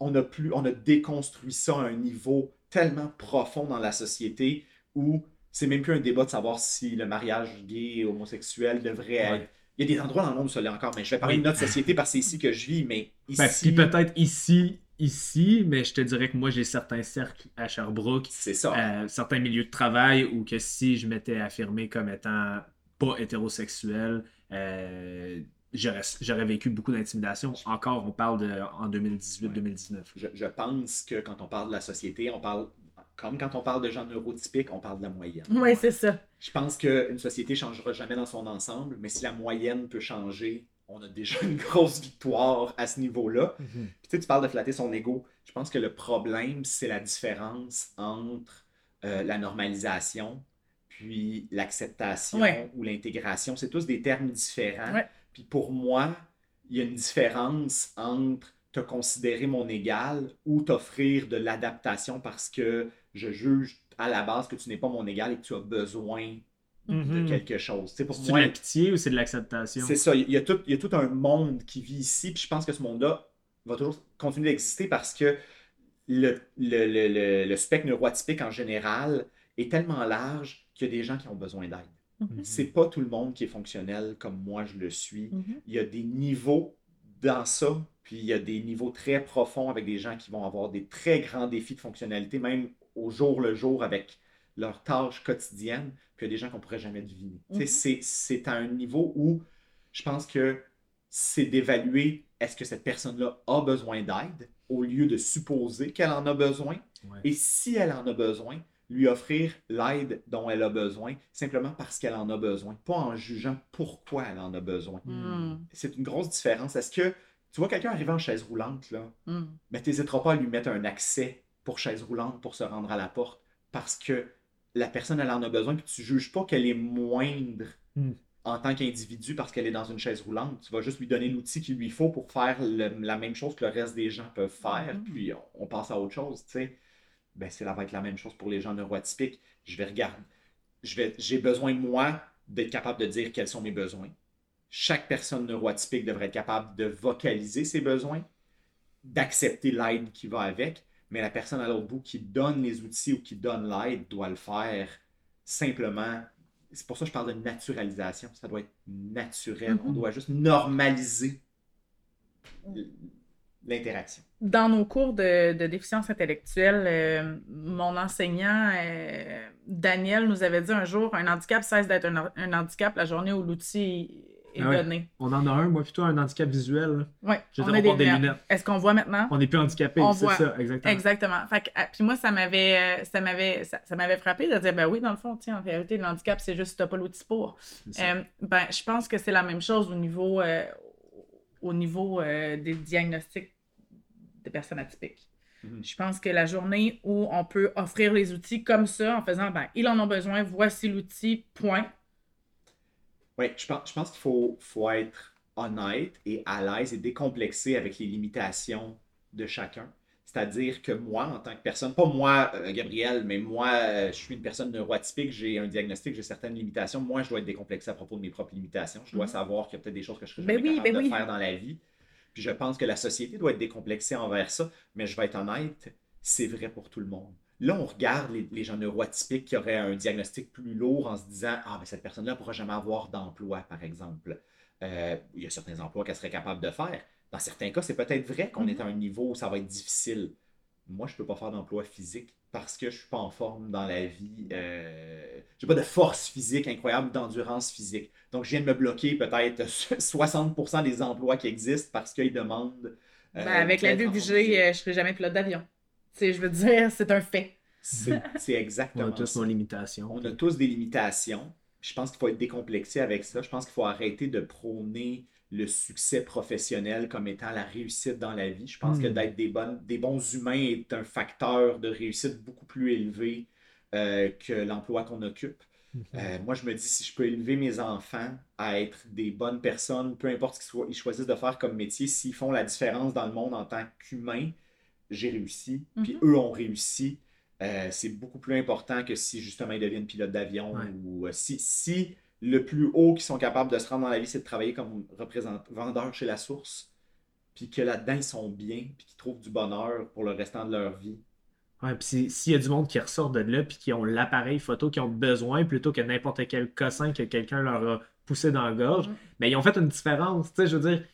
on, a plus, on a déconstruit ça à un niveau tellement profond dans la société où c'est même plus un débat de savoir si le mariage gay et homosexuel devrait être. Il y a des endroits dans le monde où ça l'est encore, mais je vais parler de notre société parce que c'est ici que je vis, mais ben, ici. puis peut-être ici, ici, mais je te dirais que moi j'ai certains cercles à Sherbrooke, ça. Euh, certains milieux de travail où que si je m'étais affirmé comme étant pas hétérosexuel, euh, j'aurais vécu beaucoup d'intimidation. Encore, on parle de en 2018-2019. Je, je, pense que quand on parle de la société, on parle comme quand on parle de gens neurotypiques, on parle de la moyenne. Oui, c'est ça. Je pense qu'une société ne changera jamais dans son ensemble, mais si la moyenne peut changer, on a déjà une grosse victoire à ce niveau-là. Mhm. Puis tu sais, tu parles de flatter son ego. Je pense que le problème, c'est la différence entre euh, la normalisation puis l'acceptation ou l'intégration. C'est tous des termes différents. Puis pour moi, il y a une différence entre te considérer mon égal ou t'offrir de l'adaptation parce que je juge à la base que tu n'es pas mon égal et que tu as besoin de mhm. quelque chose. C'est de la pitié ou c'est de l'acceptation? C'est ça. Il y, a tout, il y a tout un monde qui vit ici. Puis je pense que ce monde-là va toujours continuer d'exister parce que le, le, le, spectre neuroatypique en général est tellement large qu'il y a des gens qui ont besoin d'aide. Mhm. C'est pas tout le monde qui est fonctionnel comme moi je le suis. Mhm. Il y a des niveaux dans ça, puis il y a des niveaux très profonds avec des gens qui vont avoir des très grands défis de fonctionnalité, même au jour le jour avec leurs tâches quotidiennes, puis il y a des gens qu'on pourrait jamais deviner. Mhm. C'est à un niveau où je pense que c'est d'évaluer est-ce que cette personne-là a besoin d'aide au lieu de supposer qu'elle en a besoin. Et si elle en a besoin, lui offrir l'aide dont elle a besoin, simplement parce qu'elle en a besoin, pas en jugeant pourquoi elle en a besoin. Mm. C'est une grosse différence. Est-ce que tu vois quelqu'un arriver en chaise roulante, là, Mm. mais tu n'hésiteras pas à lui mettre un accès pour chaise roulante pour se rendre à la porte parce que la personne, elle en a besoin, puis tu juges pas qu'elle est moindre Mm. en tant qu'individu parce qu'elle est dans une chaise roulante. Tu vas juste lui donner l'outil qu'il lui faut pour faire le- la même chose que le reste des gens peuvent faire, Mhm. puis on, on passe à autre chose, tu sais. Ben, c'est là va être la même chose pour les gens neuroatypiques. Je vais regarder. Je vais, j'ai besoin, moi, d'être capable de dire quels sont mes besoins. Chaque personne neuroatypique devrait être capable de vocaliser ses besoins, d'accepter l'aide qui va avec, mais la personne à l'autre bout qui donne les outils ou qui donne l'aide doit le faire simplement. C'est pour ça que je parle de naturalisation. Ça doit être naturel. On Mhm. doit juste normaliser l'interaction. Dans nos cours de, de déficience intellectuelle, euh, mon enseignant, euh, Daniel, nous avait dit un jour un handicap cesse d'être un, un handicap la journée où l'outil est Ah ouais. On en a un, moi plutôt un handicap visuel. Oui, Je on a on porte des lunettes. lunettes. Est-ce qu'on voit maintenant? On n'est plus handicapé, c'est ça, exactement. Exactement. Fait que, ah, puis moi, ça m'avait, euh, ça m'avait, ça, ça m'avait frappé de dire, ben oui, dans le fond, tiens, en réalité, le handicap, c'est juste que t'as pas l'outil pour. Euh, ben, je pense que c'est la même chose au niveau, euh, au niveau euh, des diagnostics de personnes atypiques. Mhm. Je pense que la journée où on peut offrir les outils comme ça, en faisant, ben, ils en ont besoin, voici l'outil, point. Oui, je pense, je pense qu'il faut, faut être honnête et à l'aise et décomplexé avec les limitations de chacun. C'est-à-dire que moi, en tant que personne, pas moi, euh, Gabriel, mais moi, euh, je suis une personne neuroatypique, j'ai un diagnostic, j'ai certaines limitations. Moi, je dois être décomplexé à propos de mes propres limitations. Je dois Mhm. savoir qu'il y a peut-être des choses que je serais Ben jamais oui, capable ben de oui. faire dans la vie. Puis je pense que la société doit être décomplexée envers ça, mais je vais être honnête, c'est vrai pour tout le monde. Là, on regarde les, les gens neuroatypiques qui auraient un diagnostic plus lourd en se disant Ah, mais cette personne-là ne pourra jamais avoir d'emploi, par exemple. Euh, il y a certains emplois qu'elle serait capable de faire. Dans certains cas, c'est peut-être vrai qu'on Mhm. est à un niveau où ça va être difficile. Moi, je ne peux pas faire d'emploi physique parce que je ne suis pas en forme dans la vie. Euh, je n'ai pas de force physique incroyable, d'endurance physique. Donc, je viens de me bloquer peut-être 60% des emplois qui existent parce qu'ils demandent. euh, Ben, avec la j'ai, euh, je serai jamais pilote d'avion. Je veux dire, c'est un fait. C'est c'est On exactement a tous ça. nos limitations. On a tous des limitations. Je pense qu'il faut être décomplexé avec ça. Je pense qu'il faut arrêter de prôner le succès professionnel comme étant la réussite dans la vie. Je pense Hmm. que d'être des, bonnes, des bons humains est un facteur de réussite beaucoup plus élevé euh, que l'emploi qu'on occupe. Mhm. Euh, moi, je me dis, si je peux élever mes enfants à être des bonnes personnes, peu importe ce qu'ils soient- ils choisissent de faire comme métier, s'ils font la différence dans le monde en tant qu'humains, j'ai réussi, puis eux ont réussi. Euh, c'est beaucoup plus important que si justement ils deviennent pilotes d'avion Ouais. ou euh, si, si le plus haut qu'ils sont capables de se rendre dans la vie, c'est de travailler comme représent- vendeur chez la source, puis que là-dedans ils sont bien, puis qu'ils trouvent du bonheur pour le restant de leur vie. Ouais, puis si- s'il y a du monde qui ressort de là puis qui ont l'appareil photo qu'ils ont besoin plutôt que n'importe quel cossin que quelqu'un leur a poussé dans la gorge, Mhm. mais ils ont fait une différence. Tu sais, je veux dire,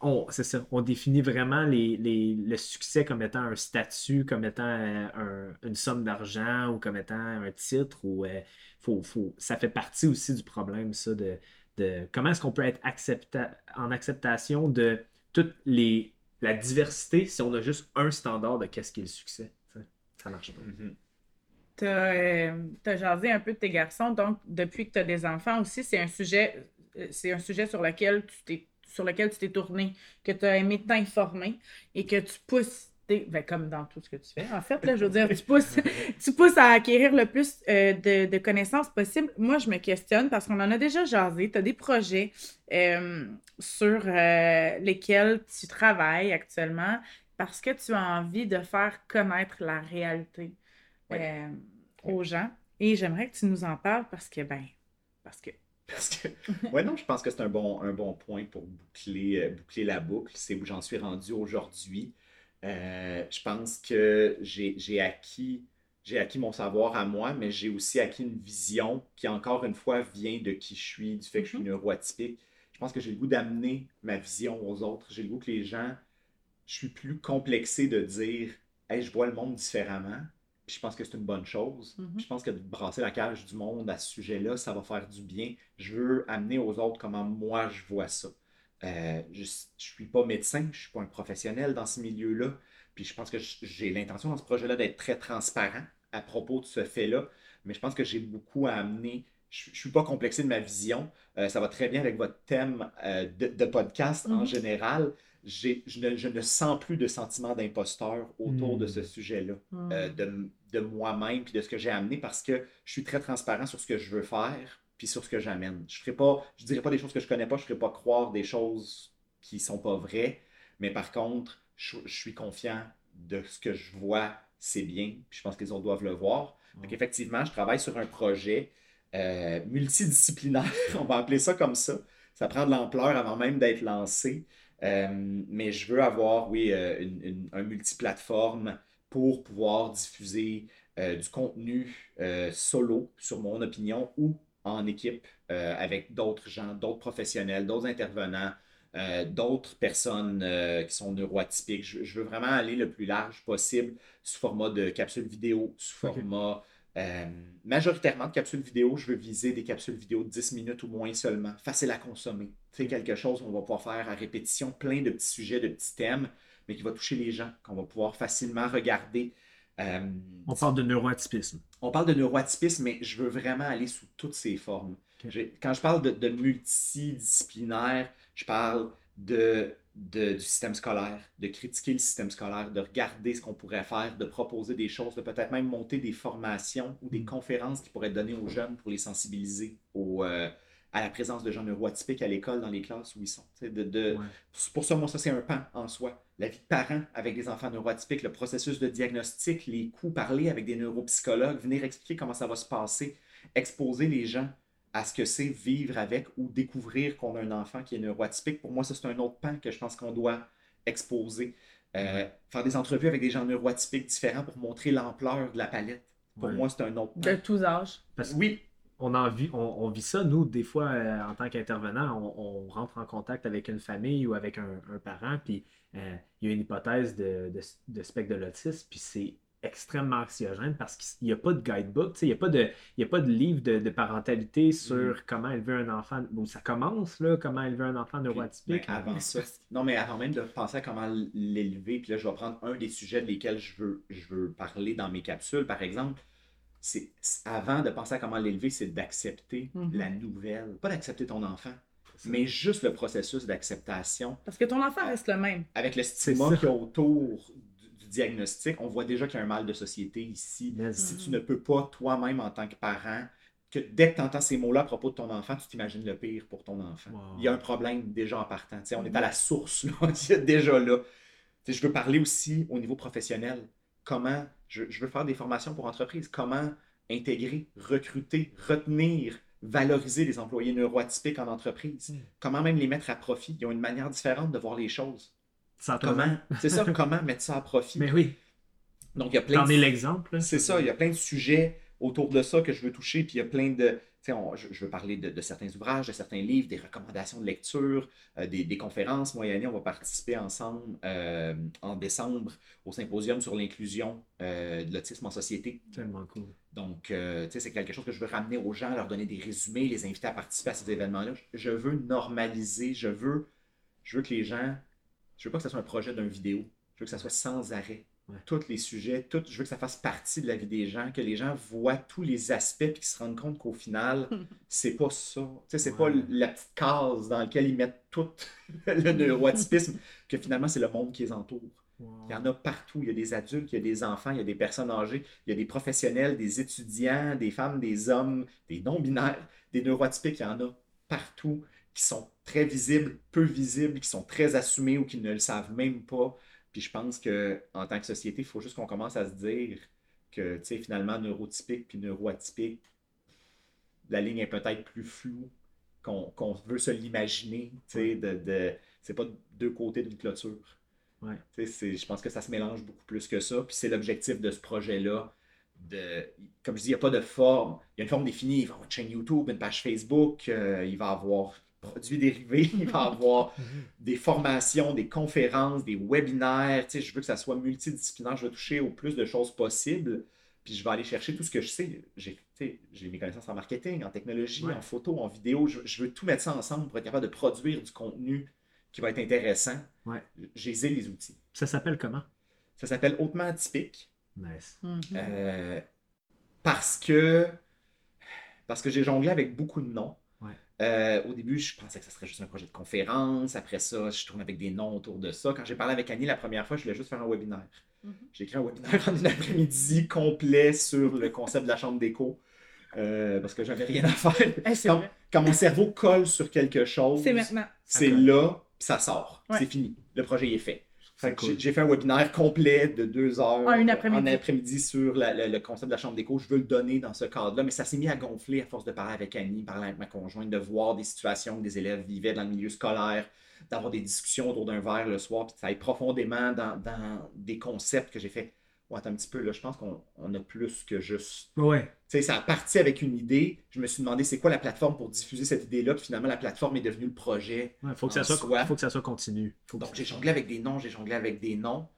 on, c'est ça, on définit vraiment les, les- le succès comme étant un statut, comme étant euh, un- une somme d'argent ou comme étant un titre. Ou, euh, faut, faut, ça fait partie aussi du problème, ça, de, de comment est-ce qu'on peut être accepta- en acceptation de toute les, la diversité si on a juste un standard de qu'est-ce qui est le succès. Ça marche pas. Tu as jasé un peu de tes garçons, donc depuis que tu as des enfants aussi, c'est un sujet, euh, c'est un sujet sur lequel tu t'es sur lequel tu t'es tourné, que tu as aimé t'informer et que tu pousses tes- ben, comme dans tout ce que tu fais, en fait, là, je veux dire, tu pousses, tu pousses à acquérir le plus euh, de, de connaissances possible. Moi, je me questionne parce qu'on en a déjà jasé. Tu as des projets euh, sur euh, lesquels tu travailles actuellement parce que tu as envie de faire connaître la réalité aux gens. Et j'aimerais que tu nous en parles parce que, ben, parce que. Parce que, ouais, non, je pense que c'est un bon, un bon point pour boucler, euh, boucler la boucle. C'est où j'en suis rendu aujourd'hui. Euh, je pense que j'ai acquis, acquis mon savoir à moi, mais j'ai aussi acquis une vision qui, encore une fois, vient de qui je suis, du fait que je suis Mhm. neuroatypique. Je pense que j'ai le goût d'amener ma vision aux autres. J'ai le goût que les gens, je suis plus complexé de dire, hey, je vois le monde différemment. Puis je pense que c'est une bonne chose. Mhm. Je pense que de brasser la cage du monde à ce sujet-là, ça va faire du bien. Je veux amener aux autres comment moi je vois ça. Euh, je ne suis pas médecin, je ne suis pas un professionnel dans ce milieu-là. Puis je pense que j'ai l'intention dans ce projet-là d'être très transparent à propos de ce fait-là, mais je pense que j'ai beaucoup à amener. Je ne suis pas complexé de ma vision. Euh, ça va très bien avec votre thème euh, de, podcast en Mhm. général. Je ne, je ne sens plus de sentiment d'imposteur autour de Mhm. ce sujet-là, Hmm. euh, de, de moi-même puis de ce que j'ai amené parce que je suis très transparent sur ce que je veux faire puis sur ce que j'amène. Je ne pas, je dirais pas des choses que je connais pas, je ne ferai pas croire des choses qui sont pas vraies, mais par contre, je, je suis confiant de ce que je vois, c'est bien, puis je pense que les autres doivent le voir. Donc, effectivement, je travaille sur un projet euh, multidisciplinaire, on va appeler ça comme ça. Ça prend de l'ampleur avant même d'être lancé. Euh, mais je veux avoir, oui, euh, une, une- un multiplateforme pour pouvoir diffuser euh, du contenu solo, sur mon opinion, ou en équipe avec d'autres gens, d'autres professionnels, d'autres intervenants, d'autres personnes qui sont neuroatypiques. Je, je veux vraiment aller le plus large possible sous format de capsules vidéo, sous format euh, majoritairement de capsules vidéo. Je veux viser des capsules vidéo de 10 minutes ou moins seulement, facile à consommer. C'est quelque chose qu'on va pouvoir faire à répétition, plein de petits sujets, de petits thèmes, mais qui va toucher les gens, qu'on va pouvoir facilement regarder. Euh, On parle de neuroatypisme. on parle de neuroatypisme, mais je veux vraiment aller sous toutes ses formes. Quand je parle de, de multidisciplinaire, je parle de, de- du système scolaire, de critiquer le système scolaire, de regarder ce qu'on pourrait faire, de proposer des choses, de peut-être même monter des formations ou des Mm. conférences qui pourraient être données aux jeunes pour les sensibiliser au, euh, à la présence de gens neuroatypiques à l'école, dans les classes où ils sont. De, de- Ouais. Pour ça, moi, ça, c'est un pan en soi. La vie de parents avec des enfants neuroatypiques, le processus de diagnostic, les coûts, parler avec des neuropsychologues, venir expliquer comment ça va se passer, exposer les gens à ce que c'est vivre avec ou découvrir qu'on a un enfant qui est neuroatypique. Pour moi, ça, c'est un autre pan que je pense qu'on doit exposer. Euh, Faire des entrevues avec des gens neuroatypiques différents pour montrer l'ampleur de la palette. Pour Ouais. moi, c'est un autre pan. De tous âges. Parce Oui, on, en vit, on, on vit ça, nous, des fois, euh, en tant qu'intervenant, on, on rentre en contact avec une famille ou avec un, un parent, puis euh, il y a une hypothèse de, de, de spectre de l'autisme, puis c'est extrêmement anxiogène parce qu'il n'y a pas de guidebook, tu sais, il n'y a, pas de- il y a pas de livre de, de parentalité sur Mhm. comment élever un enfant. Bon, ça commence, là, comment élever un enfant neuroatypique. Ben, avant ça, non, mais avant même de penser à comment l'élever, puis là, je vais prendre un des sujets desquels je veux, je veux parler dans mes capsules, par exemple. C'est avant de penser à comment l'élever, c'est d'accepter Mhm. la nouvelle. Pas d'accepter ton enfant, mais juste le processus d'acceptation. Parce que ton enfant reste le même. Avec le C'est stigma y a autour diagnostic, on voit déjà qu'il y a un mal de société ici. Si tu ne peux pas toi-même en tant que parent, que dès que tu entends ces mots-là à propos de ton enfant, tu t'imagines le pire pour ton enfant. Wow. Il y a un problème déjà en partant. Tu sais, on est à la source, là. Il y a déjà là. Je veux parler aussi au niveau professionnel. Comment, je, je veux faire des formations pour entreprises. Comment intégrer, recruter, retenir, valoriser les employés neuroatypiques en entreprise. Mhm. Comment même les mettre à profit. Ils ont une manière différente de voir les choses. Sans Comment, c'est ça, comment mettre ça à profit? Mais oui, Donc, il y a plein t'en de es l'exemple. là. c'est ça, il y a plein de sujets autour de ça que je veux toucher, puis il y a plein de. tu sais, on- je, je veux parler de, de certains ouvrages, de certains livres, des recommandations de lecture, euh, des, des conférences. Moi et Annie, on va participer ensemble euh, en décembre au symposium sur l'inclusion euh, de l'autisme en société. Tellement cool. Donc, tu sais, c'est quelque chose que je veux ramener aux gens, leur donner des résumés, les inviter à participer à ces événements-là. Je- Je veux normaliser, je veux, je veux que les gens, je veux pas que ce soit un projet d'une vidéo, je veux que ça soit sans arrêt. Ouais. Tous les sujets, tout, je veux que ça fasse partie de la vie des gens, que les gens voient tous les aspects et qu'ils se rendent compte qu'au final, c'est pas ça. Tu sais, c'est Ouais. pas la petite case dans laquelle ils mettent tout le neuroatypisme, que finalement, c'est le monde qui les entoure. Wow. Il y en a partout. Il y a des adultes, il y a des enfants, il y a des personnes âgées, il y a des professionnels, des étudiants, des femmes, des hommes, des non-binaires, des neuroatypiques. Il y en a partout qui sont très visibles, peu visibles, qui sont très assumés ou qui ne le savent même pas. Puis je pense qu'en tant que société, il faut juste qu'on commence à se dire que, tu sais, finalement, neurotypique puis neuroatypique, la ligne est peut-être plus floue qu'on veut se l'imaginer. Tu sais, de, de, c'est pas deux côtés d'une clôture. Ouais. Je pense que ça se mélange beaucoup plus que ça. Puis c'est l'objectif de ce projet-là. De, comme je dis, il n'y a pas de forme. Il y a une forme définie. Il va y avoir une chaîne YouTube, une page Facebook, euh, il va y avoir produits dérivés, il va y avoir des formations, des conférences, des webinaires. Tu sais, je veux que ça soit multidisciplinaire. Je veux toucher au plus de choses possibles. Puis je vais aller chercher tout ce que je sais. J'ai tu sais, j'ai mes connaissances en marketing, en technologie, Ouais. en photo, en vidéo. Je, je veux tout mettre ça ensemble pour être capable de produire du contenu qui va être intéressant. Ouais. J'ai les outils. Ça s'appelle comment? Ça s'appelle Hautement atypique. Nice. Euh, parce que parce que j'ai jonglé avec beaucoup de noms. Euh, au début, je pensais que ça serait juste un projet de conférence. Après ça, je tourne avec des noms autour de ça. Quand j'ai parlé avec Annie la première fois, je voulais juste faire un webinaire. Mhm. J'ai écrit un webinaire en une après-midi complet sur le concept de la chambre d'écho. euh, parce que j'avais rien à faire. Eh, c'est Quand, vrai. quand mon cerveau colle sur quelque chose, C'est maintenant. c'est D'accord. là, ça sort. Ouais. C'est fini. Le projet est fait. Cool. j'ai- fait un webinaire complet de deux heures En une après-midi. en après-midi sur la- la- le concept de la chambre d'écho. Je veux le donner dans ce cadre-là, mais ça s'est mis à gonfler à force de parler avec Annie, parler avec ma conjointe, de voir des situations que des élèves vivaient dans le milieu scolaire, d'avoir des discussions autour d'un verre le soir, puis ça aille profondément dans, dans des concepts que j'ai fait. Ouais, attends un petit peu, là, je pense qu'on on a plus que juste Ouais. tu sais, ça a parti avec une idée. Je me suis demandé c'est quoi la plateforme pour diffuser cette idée-là. Puis finalement, la plateforme est devenue le projet. Ouais, faut que ça soit, soi. faut que ça soit continu. Faut que Donc, j'ai jonglé avec des noms, j'ai jonglé avec des noms.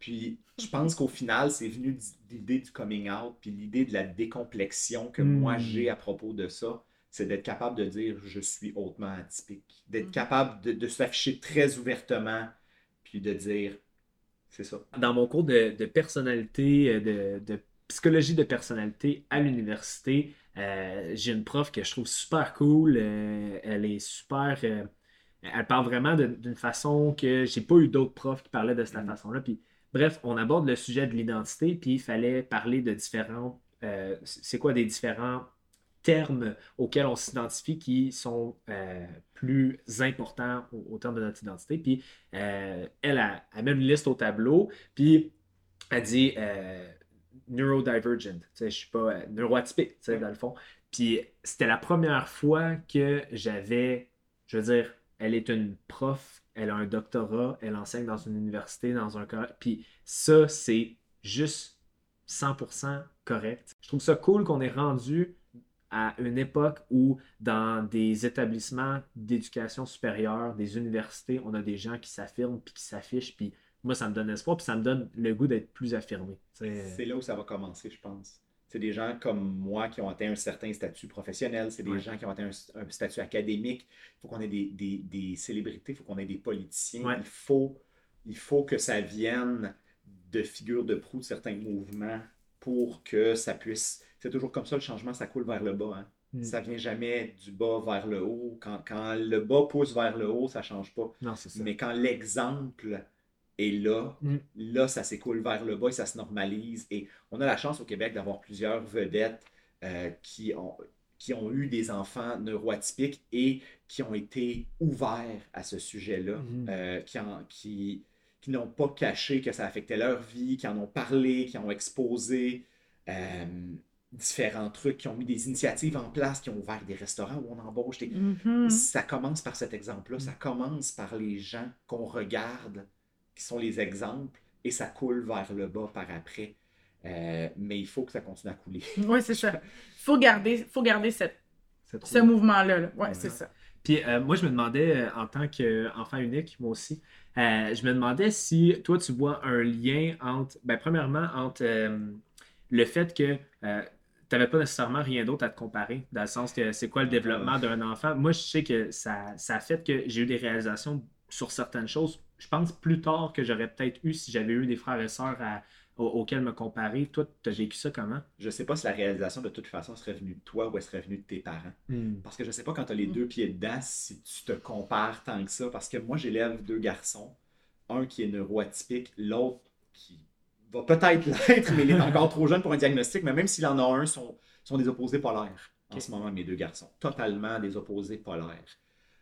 Puis, je pense qu'au final, c'est venu l'idée du coming out, puis l'idée de la décomplexion que Hmm. moi j'ai à propos de ça. C'est d'être capable de dire je suis hautement atypique. D'être Mhm. capable de, de s'afficher très ouvertement, puis de dire c'est ça. Dans mon cours de, de personnalité, euh, de, de psychologie de personnalité à l'université, euh, j'ai une prof que je trouve super cool. euh, elle est super. euh, elle parle vraiment d'une façon que j'ai pas eu d'autres profs qui parlaient de cette Mm. façon-là. Puis, bref, on aborde le sujet de l'identité, puis il fallait parler de différents. c'est quoi des différents termes auxquels on s'identifie qui sont euh, plus importants au, au terme de notre identité. Puis euh, elle, a, elle met une liste au tableau, puis elle dit euh, neurodivergent, tu sais, je suis pas euh, neuroatypique, tu sais, Ouais. dans le fond. Puis c'était la première fois que j'avais, je veux dire, elle est une prof, elle a un doctorat, elle enseigne dans une université, dans un collège. Puis ça, c'est juste 100% correct. Je trouve ça cool qu'on ait rendu à une époque où dans des établissements d'éducation supérieure, des universités, on a des gens qui s'affirment puis qui s'affichent. Puis moi, ça me donne espoir, puis ça me donne le goût d'être plus affirmé. C'est là où ça va commencer, je pense. C'est des gens comme moi qui ont atteint un certain statut professionnel, c'est des Ouais. gens qui ont atteint un, un statut académique. Il faut qu'on ait des, des- des célébrités, il faut qu'on ait des politiciens. Ouais. Il, faut, il faut que ça vienne de figures de proue de certains mouvements pour que ça puisse. C'est toujours comme ça, le changement, ça coule vers le bas. hein. Mm. Ça vient jamais du bas vers le haut. Quand, quand le bas pousse vers le haut, ça change pas. Non, c'est ça. Mais quand l'exemple est là, Mm. là, ça s'écoule vers le bas et ça se normalise. Et on a la chance au Québec d'avoir plusieurs vedettes euh, qui, ont, qui ont eu des enfants neuroatypiques et qui ont été ouverts à ce sujet-là, Mhm. euh, qui, en- qui, qui n'ont pas caché que ça affectait leur vie, qui en ont parlé, qui ont exposé euh, différents trucs, qui ont mis des initiatives en place, qui ont ouvert des restaurants où on embauche des, Mhm. ça commence par cet exemple-là. Ça commence par les gens qu'on regarde, qui sont les exemples, et ça coule vers le bas par après. Euh, mais il faut que ça continue à couler. Oui, c'est ça. Faut garder, faut garder cette- ce mouvement-là. là. Ouais, Ouais. c'est ça. Puis euh, moi, je me demandais, euh, en tant qu'enfant unique, moi aussi, euh, je me demandais si toi, tu vois un lien entre, ben, premièrement, entre euh, le fait que n'avais pas nécessairement rien d'autre à te comparer, dans le sens que c'est quoi le développement d'un enfant. Moi, je sais que ça, ça a fait que j'ai eu des réalisations sur certaines choses. Je pense plus tard que j'aurais peut-être eu si j'avais eu des frères et sœurs à- auxquels me comparer. Toi, tu as vécu ça comment? Je sais pas si la réalisation de toute façon serait venue de toi ou elle serait venue de tes parents. Parce que je sais pas quand tu as les Mm. deux pieds dedans si tu te compares tant que ça. Parce que moi, j'élève deux garçons. Un qui est neuroatypique, l'autre qui va peut-être l'être, mais il est encore trop jeune pour un diagnostic. Mais même s'il en a un, sont, sont des opposés polaires en ce moment, mes deux garçons. Totalement des opposés polaires.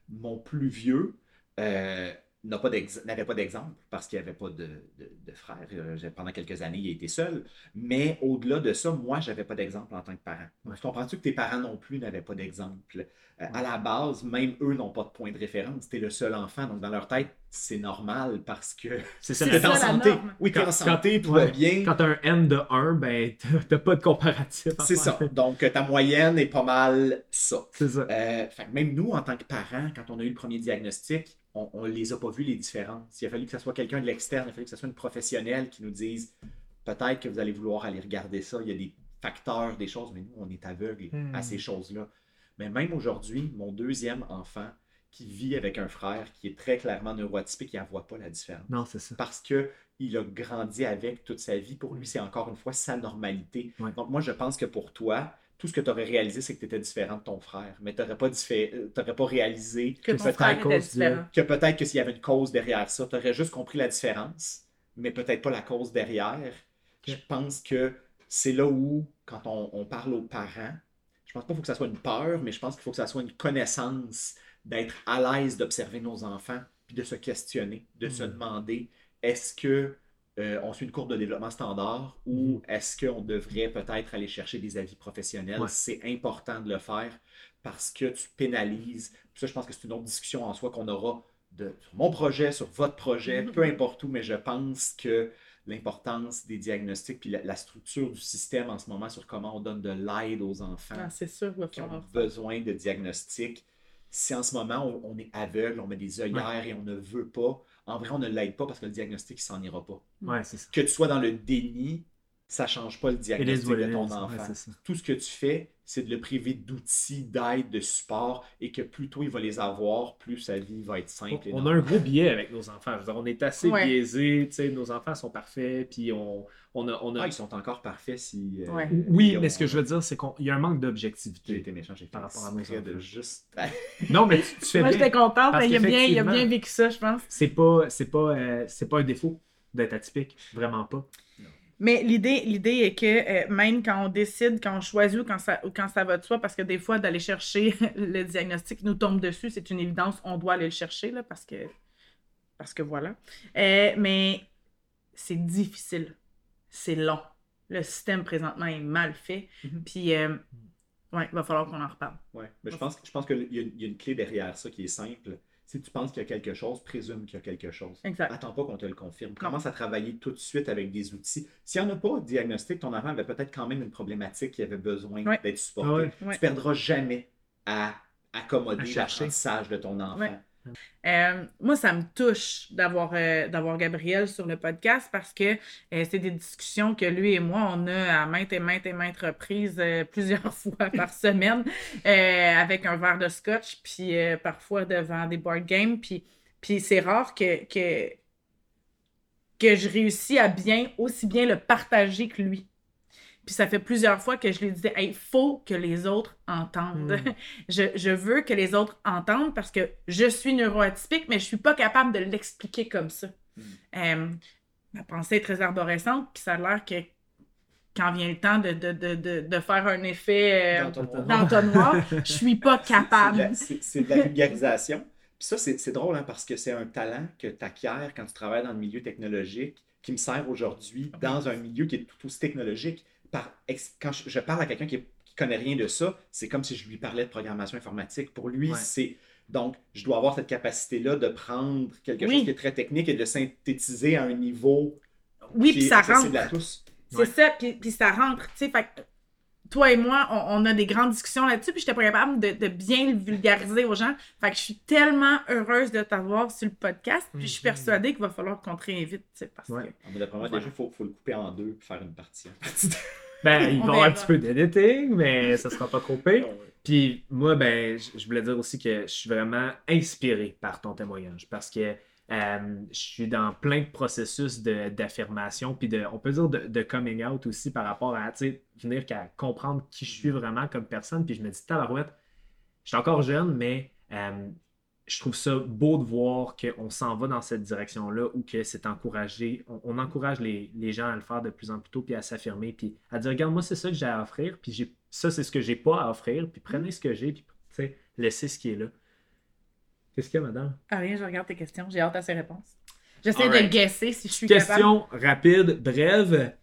Mon plus vieux euh, n'avait pas d'exemple parce qu'il n'y avait pas de, de, de frère. Euh, Pendant quelques années, il été seul. Mais au-delà de ça, moi, j'avais pas d'exemple en tant que parent. Ouais. Tu comprends-tu que tes parents non plus n'avaient pas d'exemple? Euh, à la base, même eux n'ont pas de point de référence. T'es le seul enfant, donc dans leur tête, c'est normal parce que C'est ça, en ça, la santé. norme. Oui, Quand- en santé, tout va bien. Quand tu as un N de 1, ben, t'as pas de comparatif. C'est ça. Donc, ta moyenne est pas mal ça. C'est ça. Euh, fait même nous, en tant que parents, quand on a eu le premier diagnostic, on ne les a pas vus les différences. Il a fallu que ce soit quelqu'un de l'externe, il a fallu que ce soit une professionnelle qui nous dise peut-être que vous allez vouloir aller regarder ça. Il y a des facteurs, des choses, mais nous, on est aveugle Hmm. à ces choses-là. Mais même aujourd'hui, mon deuxième enfant, qui vit avec un frère qui est très clairement neuroatypique, il n'en voit pas la différence. Non, c'est ça. Parce que il a grandi avec toute sa vie. Pour lui, c'est encore une fois sa normalité. Ouais. Donc, moi, je pense que pour toi, tout ce que tu aurais réalisé, c'est que tu étais différent de ton frère. Mais tu n'aurais pas, pas réalisé Que peut-être que s'il y avait une cause derrière ça, tu aurais juste compris la différence, mais peut-être pas la cause derrière. Je pense que c'est là où, quand on, on parle aux parents, je pense pas qu'il faut que ça soit une peur, mais je pense qu'il faut que ça soit une connaissance d'être à l'aise d'observer nos enfants, puis de se questionner, de se Mhm. demander est-ce que euh, on suit une courbe de développement standard ou Mhm. est-ce qu'on devrait peut-être aller chercher des avis professionnels? Ouais. C'est important de le faire parce que tu pénalises. Ça, je pense que c'est une autre discussion en soi qu'on aura de, sur mon projet, sur votre projet, Mhm. peu importe où, mais je pense que l'importance des diagnostics puis la, la structure du système en ce moment sur comment on donne de l'aide aux enfants Ah, c'est sûr, qui ont besoin de diagnostics. Si en ce moment on, on est aveugle, on met des œillères et on ne veut pas, en vrai on ne l'aide pas parce que le diagnostic il s'en ira pas. Ouais, c'est ça. Que tu sois dans le déni, ça ne change pas le diagnostic de ton. Ouais, enfant. Tout ce que tu fais, c'est de le priver d'outils, d'aide, de support et que plus tôt il va les avoir, plus sa vie va être simple. On a un gros biais avec nos enfants. Je veux dire, on est assez Ouais. biaisés. tu sais, Nos enfants sont parfaits. Puis on, on a. On a... Ah, ils sont encore parfaits si. euh, Ouais. Oui, mais ont- ce que je veux dire, c'est qu'il y a un manque J'ai d'objectivité. été méchant, j'ai fait Par rapport à nos de enfants. juste. Non, mais tu, tu fais Moi, j'étais contente, il a, bien, il a bien vécu ça, je pense. C'est pas, c'est pas, euh, c'est pas un défaut d'être atypique. Vraiment pas. Mais l'idée, l'idée est que euh, même quand on décide, quand on choisit ou quand ça, ou quand ça va de soi, parce que des fois, d'aller chercher le diagnostic nous tombe dessus, c'est une évidence, on doit aller le chercher, là, parce que, parce que voilà. Euh, mais c'est difficile. C'est long. Le système présentement est mal fait. Mhm. Puis, euh, ouais, il va falloir qu'on en reparle. Ouais. Mais je pense, je pense qu'il y, a- il y a une clé derrière ça qui est simple. Si tu penses qu'il y a quelque chose, présume qu'il y a quelque chose. Exact. Attends pas qu'on te le confirme. Commence à travailler tout de suite avec des outils. S'il n'y en a pas de diagnostic, ton enfant avait peut-être quand même une problématique qui avait besoin Ouais. d'être supportée. Ah ouais. Ouais. Tu perdras jamais à accommoder l'apprentissage de ton enfant. Euh, moi, ça me touche d'avoir euh, d'avoir Gabriel sur le podcast parce que euh, c'est des discussions que lui et moi, on a à maintes et maintes et maintes reprises, plusieurs fois par semaine, avec un verre de scotch, puis parfois devant des board games. Puis, puis c'est rare que, que, que je réussis à bien, aussi bien le partager que lui. Puis ça fait plusieurs fois que je lui disais, il faut que les autres entendent. Mm. je, je veux que les autres entendent parce que je suis neuroatypique, mais je suis pas capable de l'expliquer comme ça. Mm. Euh, ma pensée est très arborescente, puis ça a l'air que quand vient le temps de, de, de, de, de faire un effet euh, D'entonnoir. je suis pas C'est- c'est de capable. C'est de la vulgarisation. Puis ça, c'est c'est drôle hein, parce que c'est un talent que tu acquiers quand tu travailles dans le milieu technologique qui me sert aujourd'hui dans un milieu qui est tout aussi technologique. Par, ex- quand je, je parle à quelqu'un qui, qui connaît rien de ça, c'est comme si je lui parlais de programmation informatique. Pour lui, Ouais. c'est. Donc, je dois avoir cette capacité-là de prendre quelque Oui. chose qui est très technique et de le synthétiser à un niveau Oui, qui puis est ça accessible rentre. à tous. C'est Ouais. ça, puis, puis ça rentre. Tu sais, fait que toi et moi, on, on a des grandes discussions là-dessus, puis j'étais pas capable de, de bien le vulgariser aux gens. Fait que je suis tellement heureuse de t'avoir sur le podcast, puis je suis Mhm. persuadée qu'il va falloir qu'on te réinvite, tu sais, parce Ouais. que... Ah, mais D'après moi, déjà, il faut, faut le couper en deux et faire une partie. Ben, il On va y avoir un petit peu d'editing, mais ça sera pas trop pire. Puis moi, ben, je je voulais dire aussi que je suis vraiment inspiré par ton témoignage parce que euh, je suis dans plein de processus de- d'affirmation, puis de, on peut dire de, de coming out aussi par rapport à, venir qu'à comprendre qui je suis vraiment comme personne. Puis je me dis, tabarouette, je suis encore jeune, mais euh, je trouve ça beau de voir qu'on s'en va dans cette direction-là ou que c'est encouragé. On, on encourage les, les gens à le faire de plus en plus tôt, puis à s'affirmer, puis à dire, regarde, moi, c'est ça que j'ai à offrir, puis ça, c'est ce que j'ai pas à offrir, puis prenez ce que j'ai, puis laissez ce qui est là. Qu'est-ce qu'il y a, madame? Ah rien, je regarde tes questions, j'ai hâte à ces réponses. J'essaie de guesser si je suis capable. Question rapide, brève.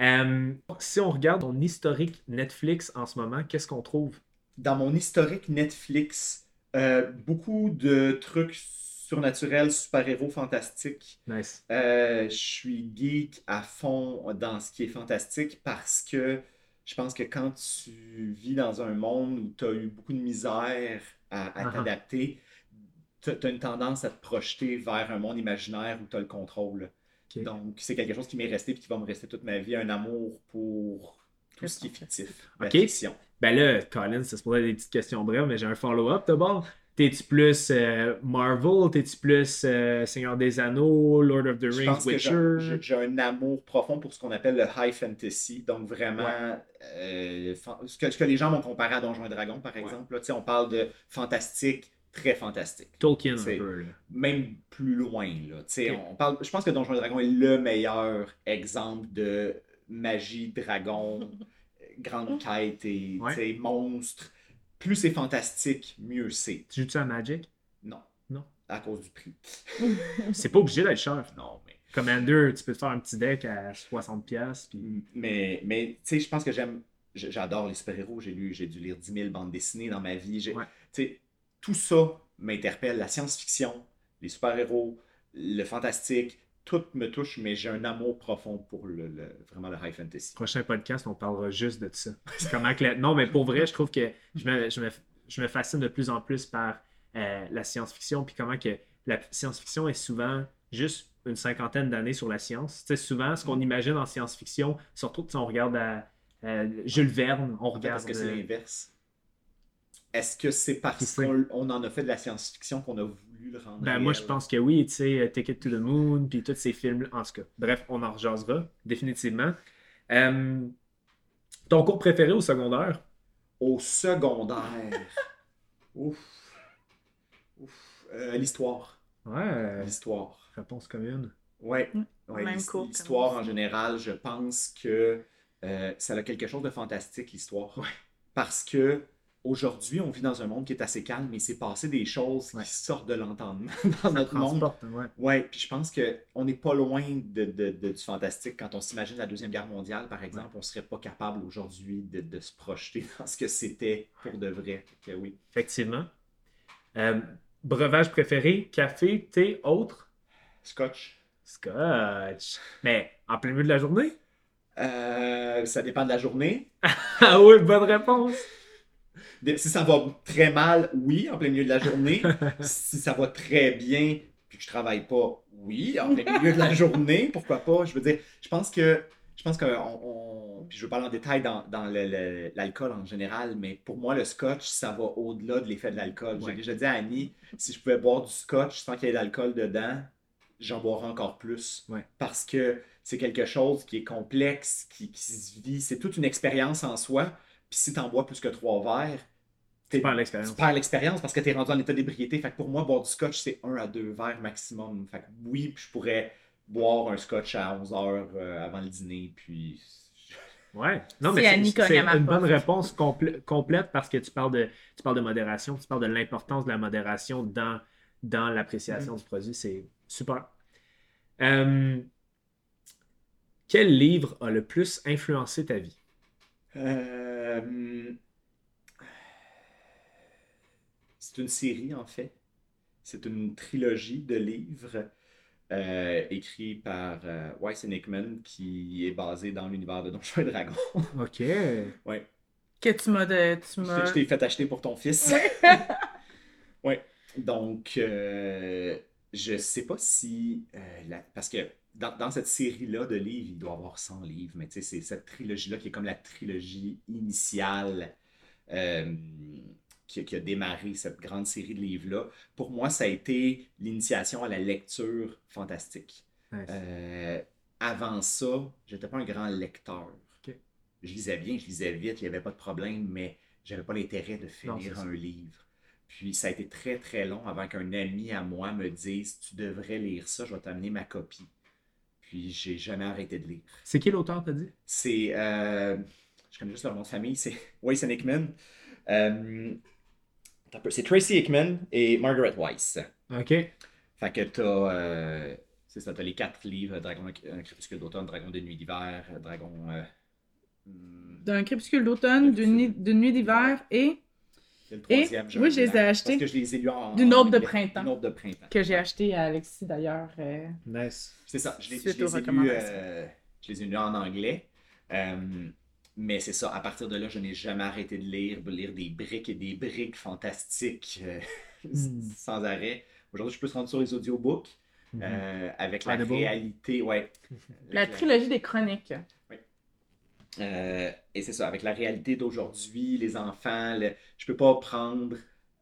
Euh, si on regarde ton historique Netflix en ce moment, qu'est-ce qu'on trouve? dans mon historique Netflix, euh, beaucoup de trucs surnaturels, super-héros fantastiques. Nice. Euh, je suis geek à fond dans ce qui est fantastique parce que je pense que quand tu vis dans un monde où tu as eu beaucoup de misère à, à Uh-huh. t'adapter, tu as une tendance à te projeter vers un monde imaginaire où tu as le contrôle. Donc, c'est quelque chose qui m'est resté et qui va me rester toute ma vie, un amour pour tout ce qui est fictif, la Ok. fiction. Ben là, Colin, c'est être des petites questions brèves, mais j'ai un follow-up d'abord. T'es-tu plus euh, Marvel? T'es-tu plus euh, Seigneur des Anneaux, Lord of the Je Rings, pense Witcher? j'ai- un amour profond pour ce qu'on appelle le high fantasy. Donc vraiment, euh, ce, que, ce que les gens vont comparer à Donjons et Dragons, par exemple. Là, Tu sais, on parle de fantastique, très fantastique. Tolkien, un C'est- peu. là. Même plus loin. Là. Tu sais, Ok. on parle, je pense que Donjons et Dragons est le meilleur exemple de magie, dragon, grande quête et Ouais. monstre. Plus c'est fantastique, mieux c'est. Tu joues-tu à Magic? Non. Non. À cause du prix. C'est pas obligé d'être cher. Non, mais. Commander, tu peux te faire un petit deck à 60$. Puis... Mais, mais tu sais, je pense que j'aime. J'adore les super-héros. J'ai lu, j'ai dû lire 10 000 bandes dessinées dans ma vie. J'ai- Ouais. Tout ça m'interpelle. La science-fiction, les super-héros, le fantastique, tout me touche, mais j'ai un amour profond pour le, le- vraiment le high fantasy. Prochain podcast, on parlera juste de ça. Comment que la- Non, mais pour vrai, je trouve que je me, je me, je me fascine de plus en plus par euh, la science-fiction, puis comment que la science-fiction est souvent juste une cinquantaine d'années sur la science. Tu sais, souvent, ce qu'on imagine en science-fiction, surtout si on regarde à, euh, Jules Verne, on En fait, regarde... est-ce que c'est euh, l'inverse? Est-ce que c'est parce qu'on on en a fait de la science-fiction qu'on a voulu le rendre Ben, moi, je pense que oui, tu sais, Take It to the Moon, puis tous ces films, en tout cas. Bref, on en rejasera, définitivement. Euh, ton cours préféré au secondaire? Au secondaire. Ouf. Ouf. Euh, l'histoire. Ouais, L'histoire. réponse commune. Ouais. Ouais, Même cours L'histoire en général, je pense que euh, ça a quelque chose de fantastique, l'histoire. Ouais. Parce que aujourd'hui, on vit dans un monde qui est assez calme, mais il s'est passé des choses Ouais. qui sortent de l'entendement dans notre monde. Ouais. Ouais, puis je pense qu'on n'est pas loin de, de- de- du fantastique. Quand on s'imagine la Deuxième Guerre mondiale, par exemple, on serait pas capable aujourd'hui de, de se projeter dans ce que c'était pour de vrai. Que oui. Effectivement. Euh, breuvage préféré, café, thé, autre? Scotch. Scotch. Mais en plein milieu de la journée? Euh, ça dépend de la journée. Ah oui, bonne réponse. Si ça va très mal, oui, en plein milieu de la journée. si ça va très bien, puis que je travaille pas, oui, en plein milieu de la journée, pourquoi pas? Je veux dire, je pense que, je pense que, on, puis je veux parler en détail dans, dans l'alcool en général, mais pour moi, le scotch, ça va au-delà de l'effet de l'alcool. Ouais. J'ai déjà dit à Annie, si je pouvais boire du scotch sans qu'il y ait d'alcool dedans, j'en boirais encore plus. Ouais. Parce que c'est quelque chose qui est complexe, qui, qui se vit, c'est toute une expérience en soi. Puis si tu en bois plus que trois verres, t'es- Tu perds l'expérience. tu perds l'expérience parce que tu es rendu en état d'ébriété. Fait que pour moi, boire du scotch, c'est un à deux verres maximum. Fait que oui, puis je pourrais boire un scotch à 11 heures euh, avant le dîner, puis... Ouais. Non, mais c'est- une bonne réponse complè- complète parce que tu parles, de, tu parles de modération, tu parles de l'importance de la modération dans, dans Mm. l'appréciation du produit. C'est super. Euh, quel livre a le plus influencé ta vie? Euh, C'est une série, en fait. C'est une trilogie de livres euh, écrits par euh, Weiss et Hickman qui est basé dans l'univers de Donjons et Dragons. OK. ouais. Que tu m'as de. Tu Je t'ai- m'as. je t'ai fait acheter pour ton fils. ouais. Donc, euh, je sais pas si. euh, la- parce que dans, dans cette série-là de livres, il doit y avoir 100 livres, mais c'est cette trilogie-là qui est comme la trilogie initiale euh, qui, a- qui a démarré cette grande série de livres-là. Pour moi, ça a été l'initiation à la lecture fantastique. Nice. Euh, avant ça, j'étais pas un grand lecteur. Je lisais bien, je lisais vite, il n'y avait pas de problème, mais j'avais pas l'intérêt de Non, finir ça. un livre. Puis ça a été très très long avant qu'un ami à moi me dise Tu devrais lire ça, je vais t'amener ma copie. Puis j'ai jamais arrêté de lire. C'est qui l'auteur, t'as dit? C'est. euh, je connais juste leur nom de famille, c'est Weiss and Hickman. Euh, c'est Tracy Hickman et Margaret Weiss. OK. Fait que t'as. euh, c'est ça, t'as les quatre livres Dragon, un crépuscule d'automne, Dragon de nuit d'hiver, Dragon. euh, hmm, D'un crépuscule d'automne, d'une nuit- d'hiver et le Et, troisième, moi, un je les ai achetés Parce que je les ai lus en. d'une autre de printemps. D'une autre de printemps. que j'ai acheté à Alexis d'ailleurs. euh, Nice. C'est ça, je les, je ai lus, euh, je les ai lus en anglais. Euh, mais c'est ça, à partir de là, je n'ai jamais arrêté de lire, de lire des briques et des briques fantastiques euh, Hmm. sans arrêt. Aujourd'hui, je peux se rendre sur les audiobooks euh, avec la Audible. réalité. Ouais. La trilogie des chroniques. Euh, et c'est ça, avec la réalité d'aujourd'hui, les enfants, le- je peux pas prendre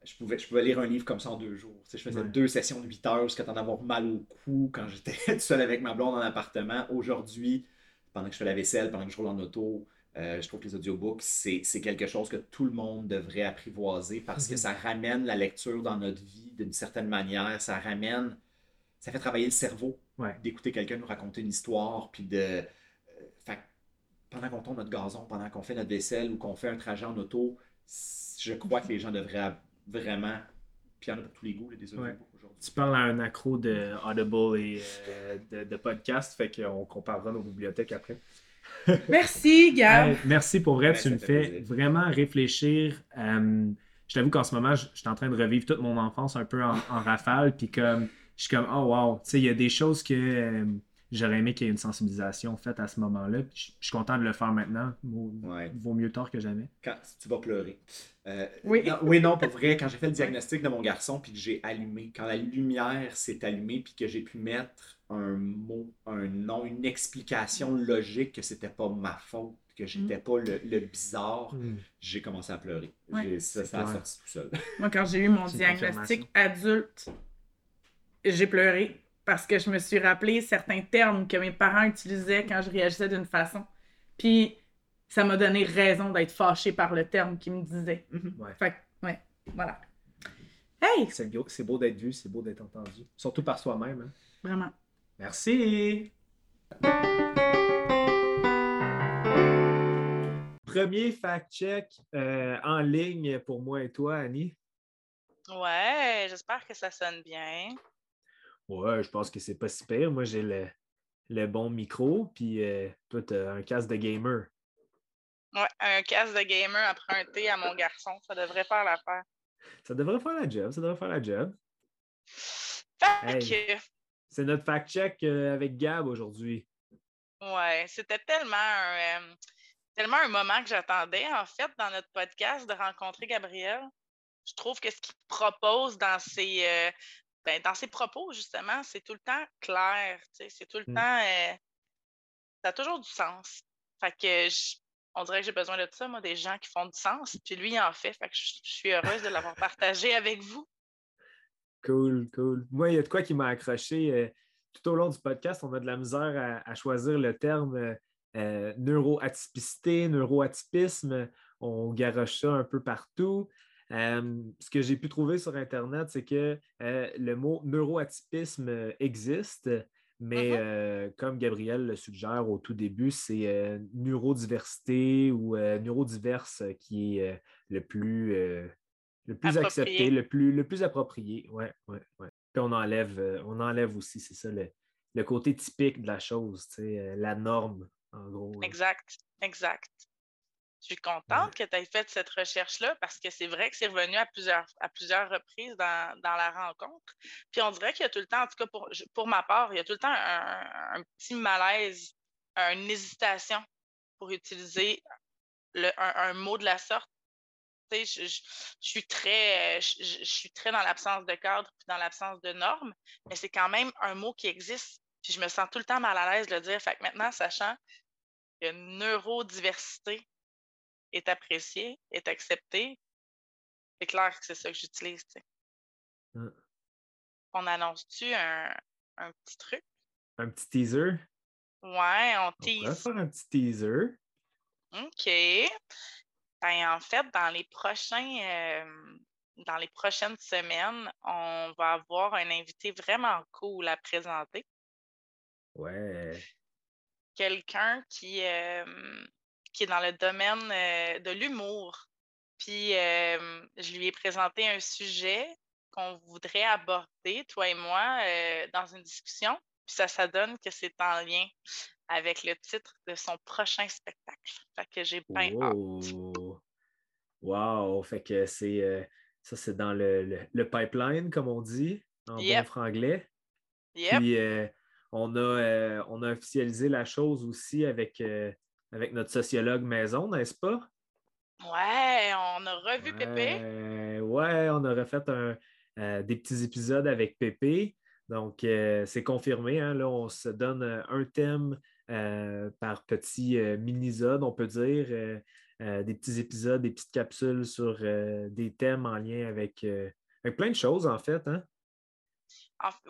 je pouvais, je pouvais lire un livre comme ça en deux jours. je faisais deux sessions de 8 heures jusqu'à t'en avoir mal au cou quand j'étais seul avec ma blonde en appartement. Aujourd'hui, pendant que je fais la vaisselle, pendant que je roule en auto, euh, je trouve que les audiobooks, c'est quelque chose que tout le monde devrait apprivoiser parce que mhm. ça ramène la lecture dans notre vie d'une certaine manière. Ça ramène, ça fait travailler le cerveau d'écouter quelqu'un nous raconter une histoire, puis de. Pendant qu'on tourne notre gazon, pendant qu'on fait notre vaisselle ou qu'on fait un trajet en auto, je crois que les gens devraient vraiment. Puis il y en a pour tous les goûts, aujourd'hui. Tu parles à un accro de Audible et euh, de, de podcast, fait qu'on comparera nos bibliothèques après. Merci, Gab. merci pour vrai. tu me fais vraiment réfléchir. Euh, je t'avoue qu'en ce moment, je, suis en train de revivre toute mon enfance un peu en, rafale. Puis comme, je suis comme, oh wow, tu sais, il y a des choses que euh, j'aurais aimé qu'il y ait une sensibilisation faite à ce moment-là. Je, suis content de le faire maintenant. Vaut, mieux tard que jamais. Quand tu vas pleurer. Euh, oui. Non, oui, non, pour vrai, quand j'ai fait le diagnostic de mon garçon, puis que j'ai allumé, quand la lumière s'est allumée, puis que j'ai pu mettre un mot, un nom, une explication logique que c'était pas ma faute, que j'étais mm. pas le, bizarre, mm. j'ai commencé à pleurer. Ça, ça a sorti tout seul. Moi, quand j'ai eu mon diagnostic adulte, j'ai pleuré parce que je me suis rappelé certains termes que mes parents utilisaient quand je réagissais d'une façon. Puis ça m'a donné raison d'être fâché par le terme qu'ils me disaient. Mm-hmm. Fait ouais, voilà. Hey! C'est beau d'être vu, c'est beau d'être entendu. Surtout par soi-même. Hein. Vraiment. Merci. Premier fact-check euh, en ligne pour moi et toi, Annie. Ouais, j'espère que ça sonne bien. Ouais, je pense que c'est pas si pire. Moi, j'ai le, bon micro, puis euh, toi, tu un casque de gamer. Ouais, un casque de gamer après un thé à mon garçon. Ça devrait faire l'affaire. Ça devrait faire la job, ça devrait faire la job. Fait c'est notre fact-check euh, avec Gab aujourd'hui. Ouais, c'était tellement un, euh, tellement un moment que j'attendais, en fait, dans notre podcast, de rencontrer Gabriel. Je trouve que ce qu'il propose dans ses, euh, ben, dans ses propos, justement, c'est tout le temps clair. C'est tout le mm. temps. ça a toujours du sens. Fait que on dirait que j'ai besoin de ça, moi, des gens qui font du sens. Puis lui, il en fait. Fait que je suis heureuse de l'avoir partagé avec vous. Cool, cool. Moi, il y a de quoi qui m'a accroché. Euh, tout au long du podcast, on a de la misère à, choisir le terme euh, euh, neuroatypicité, neuroatypisme. On garoche ça un peu partout. Ce que j'ai pu trouver sur Internet, c'est que le mot neuroatypisme existe, mais uh-huh. comme Gabriel le suggère au tout début, c'est neurodiversité ou neurodiverse qui est le plus le plus accepté, le plus, le plus approprié. Ouais, ouais, ouais. Puis on enlève, euh, on enlève aussi, c'est ça, le, côté typique de la chose, euh, la norme, en gros. Exact, exact. Je suis contente que tu aies fait cette recherche-là parce que c'est vrai que c'est revenu à plusieurs, à plusieurs reprises dans, la rencontre. Puis on dirait qu'il y a tout le temps, en tout cas pour, pour ma part, il y a tout le temps un, petit malaise, une hésitation pour utiliser le, un, mot de la sorte je, suis très, je, suis très dans l'absence de cadre puis dans l'absence de normes, mais c'est quand même un mot qui existe. Puis je me sens tout le temps mal à l'aise de le dire. Fait que maintenant, sachant que neurodiversité est appréciée, est acceptée, c'est clair que c'est ça que j'utilise. Mmh. On annonce-tu un, un, petit truc? Un petit teaser? Ouais, on tease. On va faire un petit teaser. OK. Ben, en fait, dans les prochains euh, dans les prochaines semaines, on va avoir un invité vraiment cool à présenter. Ouais. Quelqu'un qui, euh, qui est dans le domaine euh, de l'humour. Puis je lui ai présenté un sujet qu'on voudrait aborder, toi et moi, dans une discussion. Puis ça, ça donne que c'est en lien avec le titre de son prochain spectacle. Fait que j'ai bien hâte. Wow! Fait que c'est euh, ça, c'est dans le, pipeline, comme on dit, en bon franglais. Puis euh, on, a, euh, on a officialisé la chose aussi avec, avec notre sociologue maison, n'est-ce pas? Ouais, on a revu Pépé. Ouais, on a refait des petits épisodes avec Pépé. Donc, c'est confirmé. Hein, là, on se donne un thème par petit mini-zone, on peut dire. des petits épisodes, des petites capsules sur des thèmes en lien avec, avec plein de choses, en fait. Hein?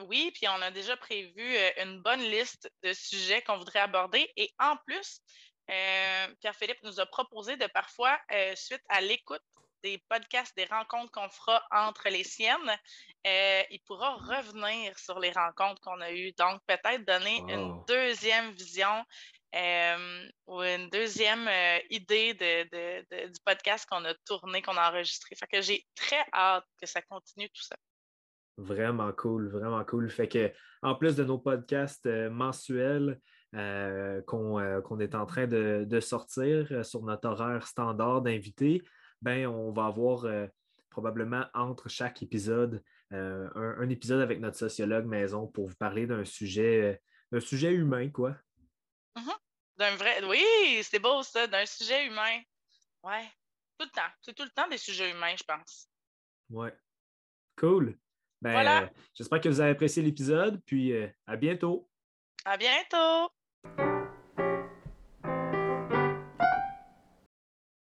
oui, puis on a déjà prévu une bonne liste de sujets qu'on voudrait aborder. Et en plus, Pierre-Philippe nous a proposé de parfois, suite à l'écoute des podcasts, des rencontres qu'on fera entre les siennes, euh, il pourra revenir sur les rencontres qu'on a eues. Donc, peut-être donner une deuxième vision euh, ou une deuxième euh, idée de, du podcast qu'on a tourné, qu'on a enregistré. Fait que j'ai très hâte que ça continue tout ça. Vraiment cool, vraiment cool. Fait que, en plus de nos podcasts mensuels qu'on est en train de, de sortir sur notre horaire standard d'invités, ben, on va avoir euh, probablement entre chaque épisode euh, un, épisode avec notre sociologue maison pour vous parler d'un sujet, euh, sujet humain, quoi. Mm-hmm. D'un vrai. Oui, c'est beau ça, d'un sujet humain. Ouais. Tout le temps. C'est tout le temps des sujets humains, je pense. Ouais. Cool. Ben, J'espère que vous avez apprécié l'épisode, puis à bientôt. À bientôt. Thank you.